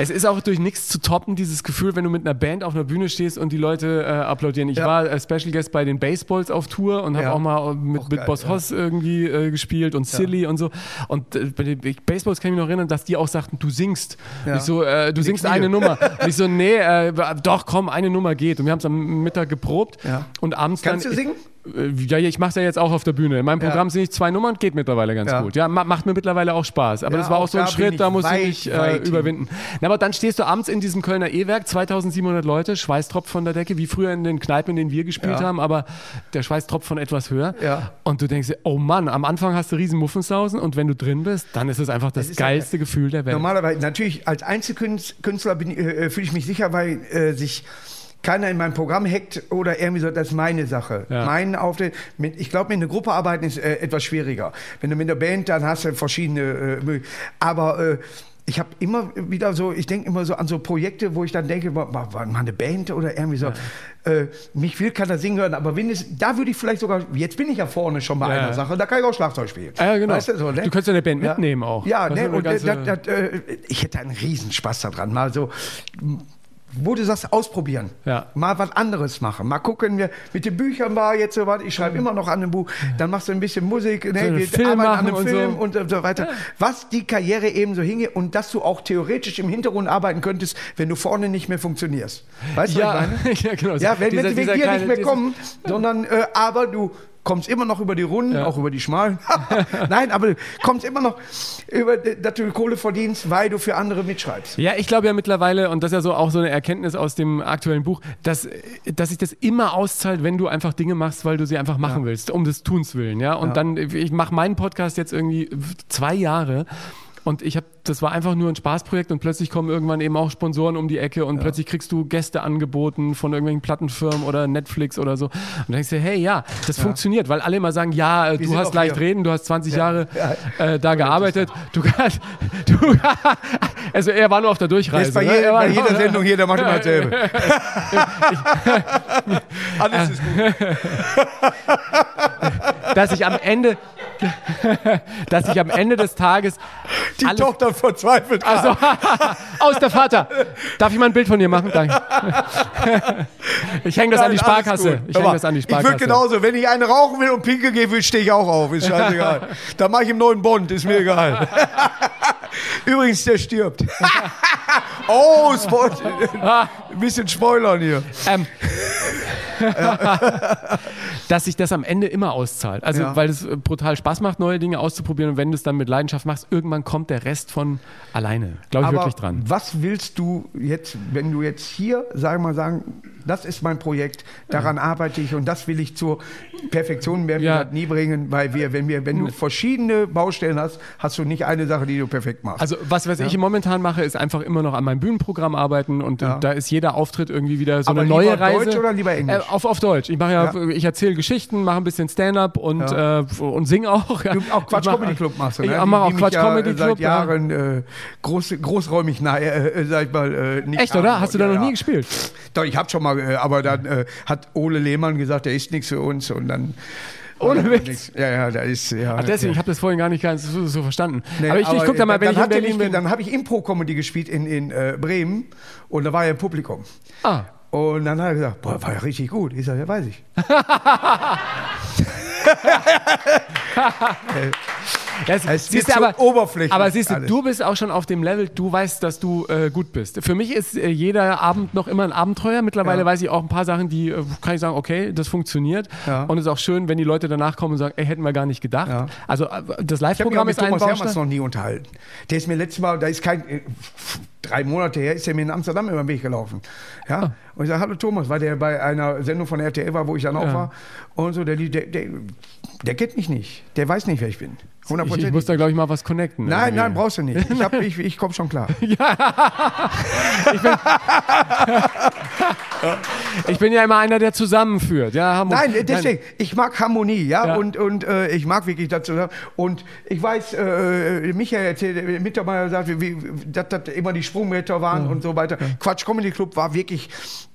Es ist auch durch nichts zu toppen, dieses Gefühl, wenn du mit einer Band auf einer Bühne stehst und die Leute äh, applaudieren. Ich ja. war äh, Special Guest bei den Baseballs auf Tour und habe ja. auch mal mit, auch mit geil, Boss Hoss irgendwie äh, gespielt und Silly und so. Und äh, bei den Baseballs kann ich mich noch erinnern, dass die auch sagten, du singst. Ich so, äh, du singst eine Nummer. und ich so, nee, äh, doch, komm, eine Nummer geht. Und wir haben es am Mittag geprobt und abends Kannst dann, du singen? Äh, ja, ich mache es ja jetzt auch auf der Bühne. In meinem Programm ja. sind ich zwei Nummern, geht mittlerweile ganz ja. gut. Ja, macht mir mittlerweile auch Spaß. Aber ja, das war auch, so ein Schritt, da muss ich mich äh, überwinden. Na, aber dann stehst du abends in diesem Kölner E-Werk, 2700 Leute, Schweißtropf von der Decke, wie früher in den Kneipen, in denen wir gespielt haben, aber der Schweißtropf von etwas höher. Und du denkst dir, oh Mann, am Anfang hast du riesen Muffensausen und wenn du drin bist, dann ist es einfach das, das geilste Gefühl der Welt. Normalerweise, natürlich, als Einzelkünstler äh, fühle ich mich sicher, weil äh, sich keiner in meinem Programm hackt oder irgendwie so, das ist meine Sache. Ja. Mein Auftritt. Mit, ich glaube, mit einer Gruppe arbeiten ist äh, etwas schwieriger. Wenn du mit einer Band, dann hast du verschiedene. Äh, aber äh, ich habe immer wieder so, ich denke immer so an so Projekte, wo ich dann denke, war, war mal eine Band oder irgendwie so. Ja. Äh, mich will keiner singen hören, aber wenn es, da würde ich vielleicht sogar, jetzt bin ich ja vorne schon bei ja. einer Sache, da kann ich auch Schlagzeug spielen. Ja, genau. Weißt du, so, ne? du könntest ja eine Band mitnehmen auch. Ja, ne? und, äh, das, das, äh, ich hätte einen Riesenspaß daran, mal so wo du sagst, ausprobieren. Ja. Mal was anderes machen. Mal gucken, wir mit den Büchern war jetzt so was, ich schreibe mhm. immer noch an einem Buch, dann machst du ein bisschen Musik, ne, wir Film arbeiten an einem und Film so. und so weiter. Ja. Was die Karriere eben so hinge und dass du auch theoretisch im Hintergrund arbeiten könntest, wenn du vorne nicht mehr funktionierst. Weißt du, ja. was ich meine? ja, genau. Ja, wenn, dieser, wenn wir hier nicht mehr kommen, sondern äh, aber du kommst immer noch über die Runden, ja. auch über die schmalen. Nein, aber du kommst immer noch über, dass du Kohle verdienst, weil du für andere mitschreibst. Ja, ich glaube ja mittlerweile, und das ist ja so auch so eine Erkenntnis aus dem aktuellen Buch, dass, dass sich das immer auszahlt, wenn du einfach Dinge machst, weil du sie einfach machen ja. willst, um des Tuns willen. Ja? Und ja. dann, ich mache meinen Podcast jetzt irgendwie zwei Jahre und ich habe, das war einfach nur ein Spaßprojekt und plötzlich kommen irgendwann eben auch Sponsoren um die Ecke und ja. plötzlich kriegst du Gäste angeboten von irgendwelchen Plattenfirmen oder Netflix oder so. Und dann denkst du, hey, ja, das ja. funktioniert, weil alle immer sagen, ja, Wir du hast leicht hier. reden, du hast 20 ja. Jahre äh, da gearbeitet. Du kannst, du, also er war nur auf der Durchreise. Bei, ne? je, bei jeder Sendung hier, der macht immer dasselbe. Alles ist gut. Dass ich am Ende, dass ich am Ende des Tages. Die Tochter verzweifelt. Also, aus der Vater. Darf ich mal ein Bild von dir machen? Danke. Ich hänge das Nein, an die Sparkasse. Ich hänge das an die Sparkasse. Ich würde genauso. Wenn ich eine rauchen will und pinkel gehen will, stehe ich auch auf. Ist scheißegal. da mache ich im neuen Bond. Ist mir egal. Übrigens, der stirbt. oh, Spoil ein bisschen spoilern hier. Ähm. Dass sich das am Ende immer auszahlt. Also, ja. weil es äh, brutal Spaß macht, neue Dinge auszuprobieren und wenn du es dann mit Leidenschaft machst, irgendwann kommt der Rest von alleine. Glaube ich Aber wirklich dran. Was willst du jetzt, wenn du jetzt hier, sagen wir mal, sagen, das ist mein Projekt, daran arbeite ich und das will ich zur Perfektion werden ja. nie bringen, weil wir, wenn wir, wenn du verschiedene Baustellen hast, hast du nicht eine Sache, die du perfekt machst. Also was, was ja. ich momentan mache, ist einfach immer noch an meinem Bühnenprogramm arbeiten und ja. da ist jeder Auftritt irgendwie wieder so Aber eine neue Reise. Deutsch oder lieber Englisch? Äh, auf, auf Deutsch. Ich mache ja, ich erzähle Geschichten, mache ein bisschen Stand-up und, äh, und singe auch. Du auch Quatsch Comedy Club machst du, ne? Ich mache auch Quatsch Comedy Club. Seit Jahren äh, groß, großräumig nahe, äh, sag ich mal, äh, nicht Echt, oder? Hast du da noch nie gespielt? Doch, ich habe schon mal, äh, aber dann äh, hat Ole Lehmann gesagt, der ist nichts für uns und dann ohne Witz. Ja, ja, da ist. Ja, Ach, deswegen, ich habe das vorhin gar nicht ganz so, so verstanden. Nee, aber ich, ich gucke da mal, wenn ich in Berlin bin. Dann habe ich Impro-Comedy gespielt in, in äh, Bremen und da war er im Publikum. Ah. Und dann hat er gesagt, boah, war ja richtig gut. Ich sage, ja, weiß ich. Das, es siehst du, aber, oberflächlich. Aber siehst du, alles. du bist auch schon auf dem Level, du weißt, dass du äh, gut bist. Für mich ist äh, jeder Abend noch immer ein Abenteuer. Mittlerweile ja. weiß ich auch ein paar Sachen, die äh, kann ich sagen, okay, das funktioniert. Ja. Und es ist auch schön, wenn die Leute danach kommen und sagen, ey, hätten wir gar nicht gedacht. Ja. Also äh, das Live-Programm ist ein Thomas Hermanns noch nie unterhalten. Der ist mir letztes Mal, da ist kein äh, drei Monate her ist er mir in Amsterdam über den Weg gelaufen. Ja? Ah. Und ich sage, hallo Thomas, weil der bei einer Sendung von RTL war, wo ich dann auch war. Und so, der, der, der, der kennt mich nicht. Der weiß nicht, wer ich bin. Ich, ich muss da, glaube ich, mal was connecten. Nein, irgendwie. nein, brauchst du nicht. Ich, ich, ich komme schon klar. ja. ich, bin, ich bin ja immer einer, der zusammenführt. Ja, nein, deswegen, ich mag Harmonie, ja, ja. und, und äh, ich mag wirklich dazu. Und ich weiß, äh, Michael erzählt, Mittermeier sagt, wie, wie, dass das immer die Sprungmeter waren ja. und so weiter. Quatsch Comedy Club war wirklich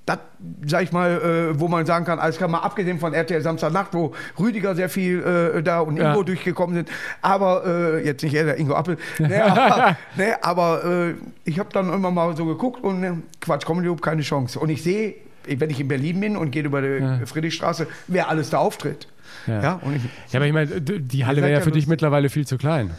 das, sag ich mal, äh, wo man sagen kann, alles kann mal abgesehen von RTL Samstagnacht, wo Rüdiger sehr viel äh, da und Ingo ja. durchgekommen sind, aber äh, jetzt nicht er, der Ingo Appel, nee, aber, nee, aber äh, ich habe dann immer mal so geguckt und äh, Quatsch, Comedy keine Chance. Und ich sehe, wenn ich in Berlin bin und gehe über die ja. Friedrichstraße, wer alles da auftritt. Ja, ja, ich, ja aber ich meine, die Halle wäre ja für dich mittlerweile viel zu klein.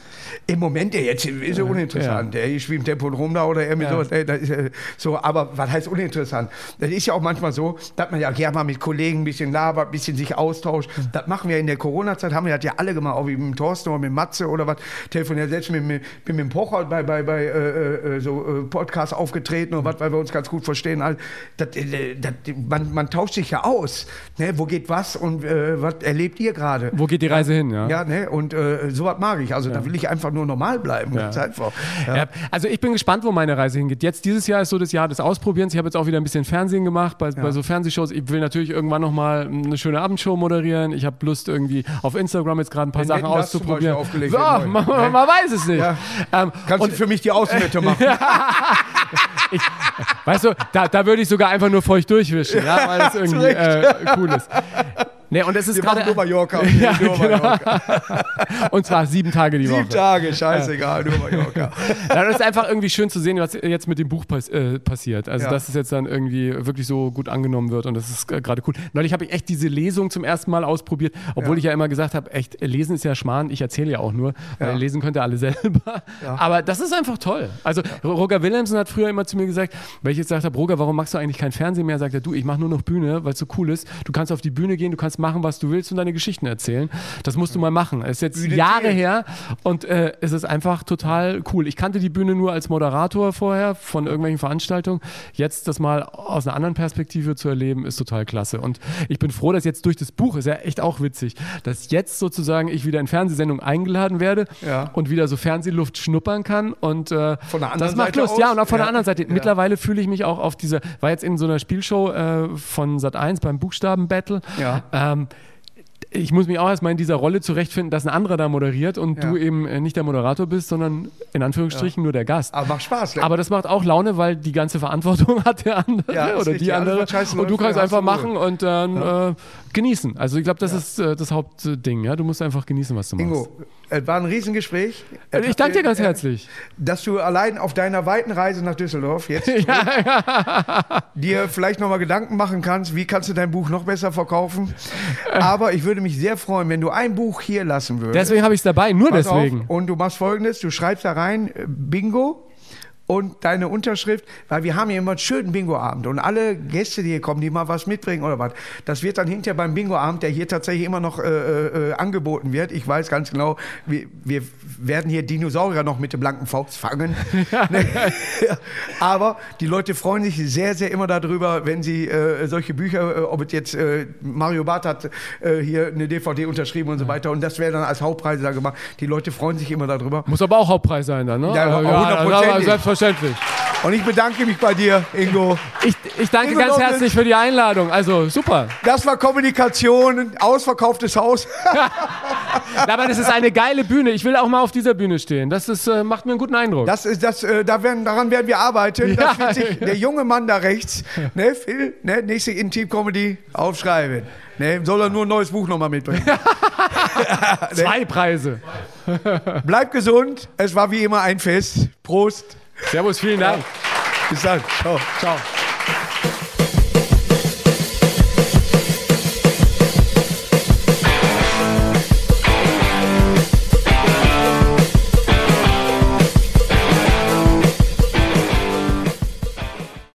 Im Moment, ja, jetzt ist ja uninteressant. Ja. Ich spiele im Tempo rum da oder irgendwie ja. sowas. Ist, so, aber was heißt uninteressant? Das ist ja auch manchmal so, dass man ja gerne mal mit Kollegen ein bisschen labert, ein bisschen sich austauscht. Mhm. Das machen wir in der Corona-Zeit, haben wir das ja alle gemacht, auch wie mit dem Thorsten oder mit Matze oder was. Telefoniert selbst mit, mit, mit dem Pocher bei, bei, bei äh, äh so äh, Podcasts aufgetreten oder was, weil wir uns ganz gut verstehen. Das, äh, das, man, man tauscht sich ja aus. Ne? Wo geht was und äh, was erlebt ihr gerade? Wo geht die Reise hin? Ja, ja ne? und äh, sowas mag ich. Also da will ich einfach nur normal bleiben. Ja. Einfach, ja. Ja, also ich bin gespannt, wo meine Reise hingeht. Jetzt dieses Jahr ist so das Jahr des Ausprobierens. Ich habe jetzt auch wieder ein bisschen Fernsehen gemacht bei, bei so Fernsehshows. Ich will natürlich irgendwann noch mal eine schöne Abendshow moderieren. Ich habe Lust irgendwie auf Instagram jetzt gerade ein paar Wenn Sachen auszuprobieren. So, man, man, weiß es nicht. Ähm, Kannst du für mich die Außenwette machen? ich, weißt du, da, da würde ich sogar einfach nur feucht durchwischen, ja, weil das irgendwie äh, cool ist. Nee, und es ist gerade. Nur Mallorca. ja, nur genau. Mallorca. und zwar sieben Tage die Woche. Sieben Tage, scheißegal, ja. nur Mallorca. das ist einfach irgendwie schön zu sehen, was jetzt mit dem Buch pass äh, passiert. Also, ja. dass es jetzt dann irgendwie wirklich so gut angenommen wird und das ist gerade cool. Neulich habe ich echt diese Lesung zum ersten Mal ausprobiert, obwohl ja. ich ja immer gesagt habe, echt, lesen ist ja Schmarrn, ich erzähle ja auch nur, weil lesen könnt ihr alle selber. Aber das ist einfach toll. Also, Roger Willemsen hat früher immer zu mir gesagt, weil ich jetzt gesagt habe, Roger, warum machst du eigentlich kein Fernsehen mehr? Sagt er, du, ich mache nur noch Bühne, weil es so cool ist. Du kannst auf die Bühne gehen, du kannst kannst machen, was du willst und deine Geschichten erzählen. Das musst du mal machen. Es ist jetzt Bühne Jahre her und äh, es ist einfach total cool. Ich kannte die Bühne nur als Moderator vorher von irgendwelchen Veranstaltungen. Jetzt das mal aus einer anderen Perspektive zu erleben, ist total klasse. Und ich bin froh, dass jetzt durch das Buch, ist ja echt auch witzig, dass jetzt sozusagen ich wieder in Fernsehsendungen eingeladen werde ja. und wieder so Fernsehluft schnuppern kann. Und äh, von der anderen das macht Seite Lust. Aus? Ja, und auch von ja. der anderen Seite. Ja. Mittlerweile fühle ich mich auch auf dieser, war jetzt in so einer Spielshow äh, von Sat 1 beim Buchstaben-Battle. Ja. Ähm, ich muss mich auch erstmal in dieser Rolle zurechtfinden, dass ein anderer da moderiert und ja. du eben äh, nicht der Moderator bist, sondern in Anführungsstrichen ja. nur der Gast. Aber macht Spaß. Ne? Aber das macht auch Laune, weil die ganze Verantwortung hat der andere ja, oder die andere. Und du kannst einfach machen und dann äh, genießen. Also ich glaube, das ist äh, das Hauptding. Ja? Du musst einfach genießen, was du machst. Ingo, es war ein Riesengespräch. Es ich danke dir ganz herzlich. Dass du allein auf deiner weiten Reise nach Düsseldorf jetzt dir vielleicht nochmal Gedanken machen kannst, wie kannst du dein Buch noch besser verkaufen. Aber ich würde mich sehr freuen, wenn du ein Buch hier lassen würdest. Deswegen habe ich es dabei, nur Pass deswegen. Auf, und du machst folgendes: Du schreibst da rein, äh, Bingo und deine Unterschrift, weil wir haben hier immer einen schönen Bingo-Abend und alle Gäste, die hier kommen, die mal was mitbringen oder was, das wird dann hinterher beim Bingo-Abend, der hier tatsächlich immer noch äh, äh, angeboten wird. Ich weiß ganz genau, wir, wir, werden hier Dinosaurier noch mit dem blanken Faust fangen. Aber die Leute freuen sich sehr, sehr immer darüber, wenn sie äh, solche Bücher, äh, ob es jetzt äh, Mario Barth hat äh, hier eine DVD unterschrieben und so weiter und das wäre dann als Hauptpreis da gemacht. Die Leute freuen sich immer darüber. Muss aber auch Hauptpreis sein dann, ne? Ja, ja, ja selbstverständlich. Und ich bedanke mich bei dir, Ingo. Ich, ich danke Ingo ganz herzlich für die Einladung. Also super. Das war Kommunikation, ausverkauftes Haus. Aber das ist eine geile Bühne. Ich will auch mal auf dieser Bühne stehen. Das ist, äh, macht mir einen guten Eindruck. Das ist, das, äh, da werden, daran werden wir arbeiten. Ja. Sich, der junge Mann da rechts, ne, Phil, ne, nächste Intim-Comedy aufschreiben. Ne, soll er nur ein neues Buch nochmal mitbringen. Zwei Preise. Bleib gesund. Es war wie immer ein Fest. Prost. Servus, vielen Dank. Bis dann. Ciao. Ciao.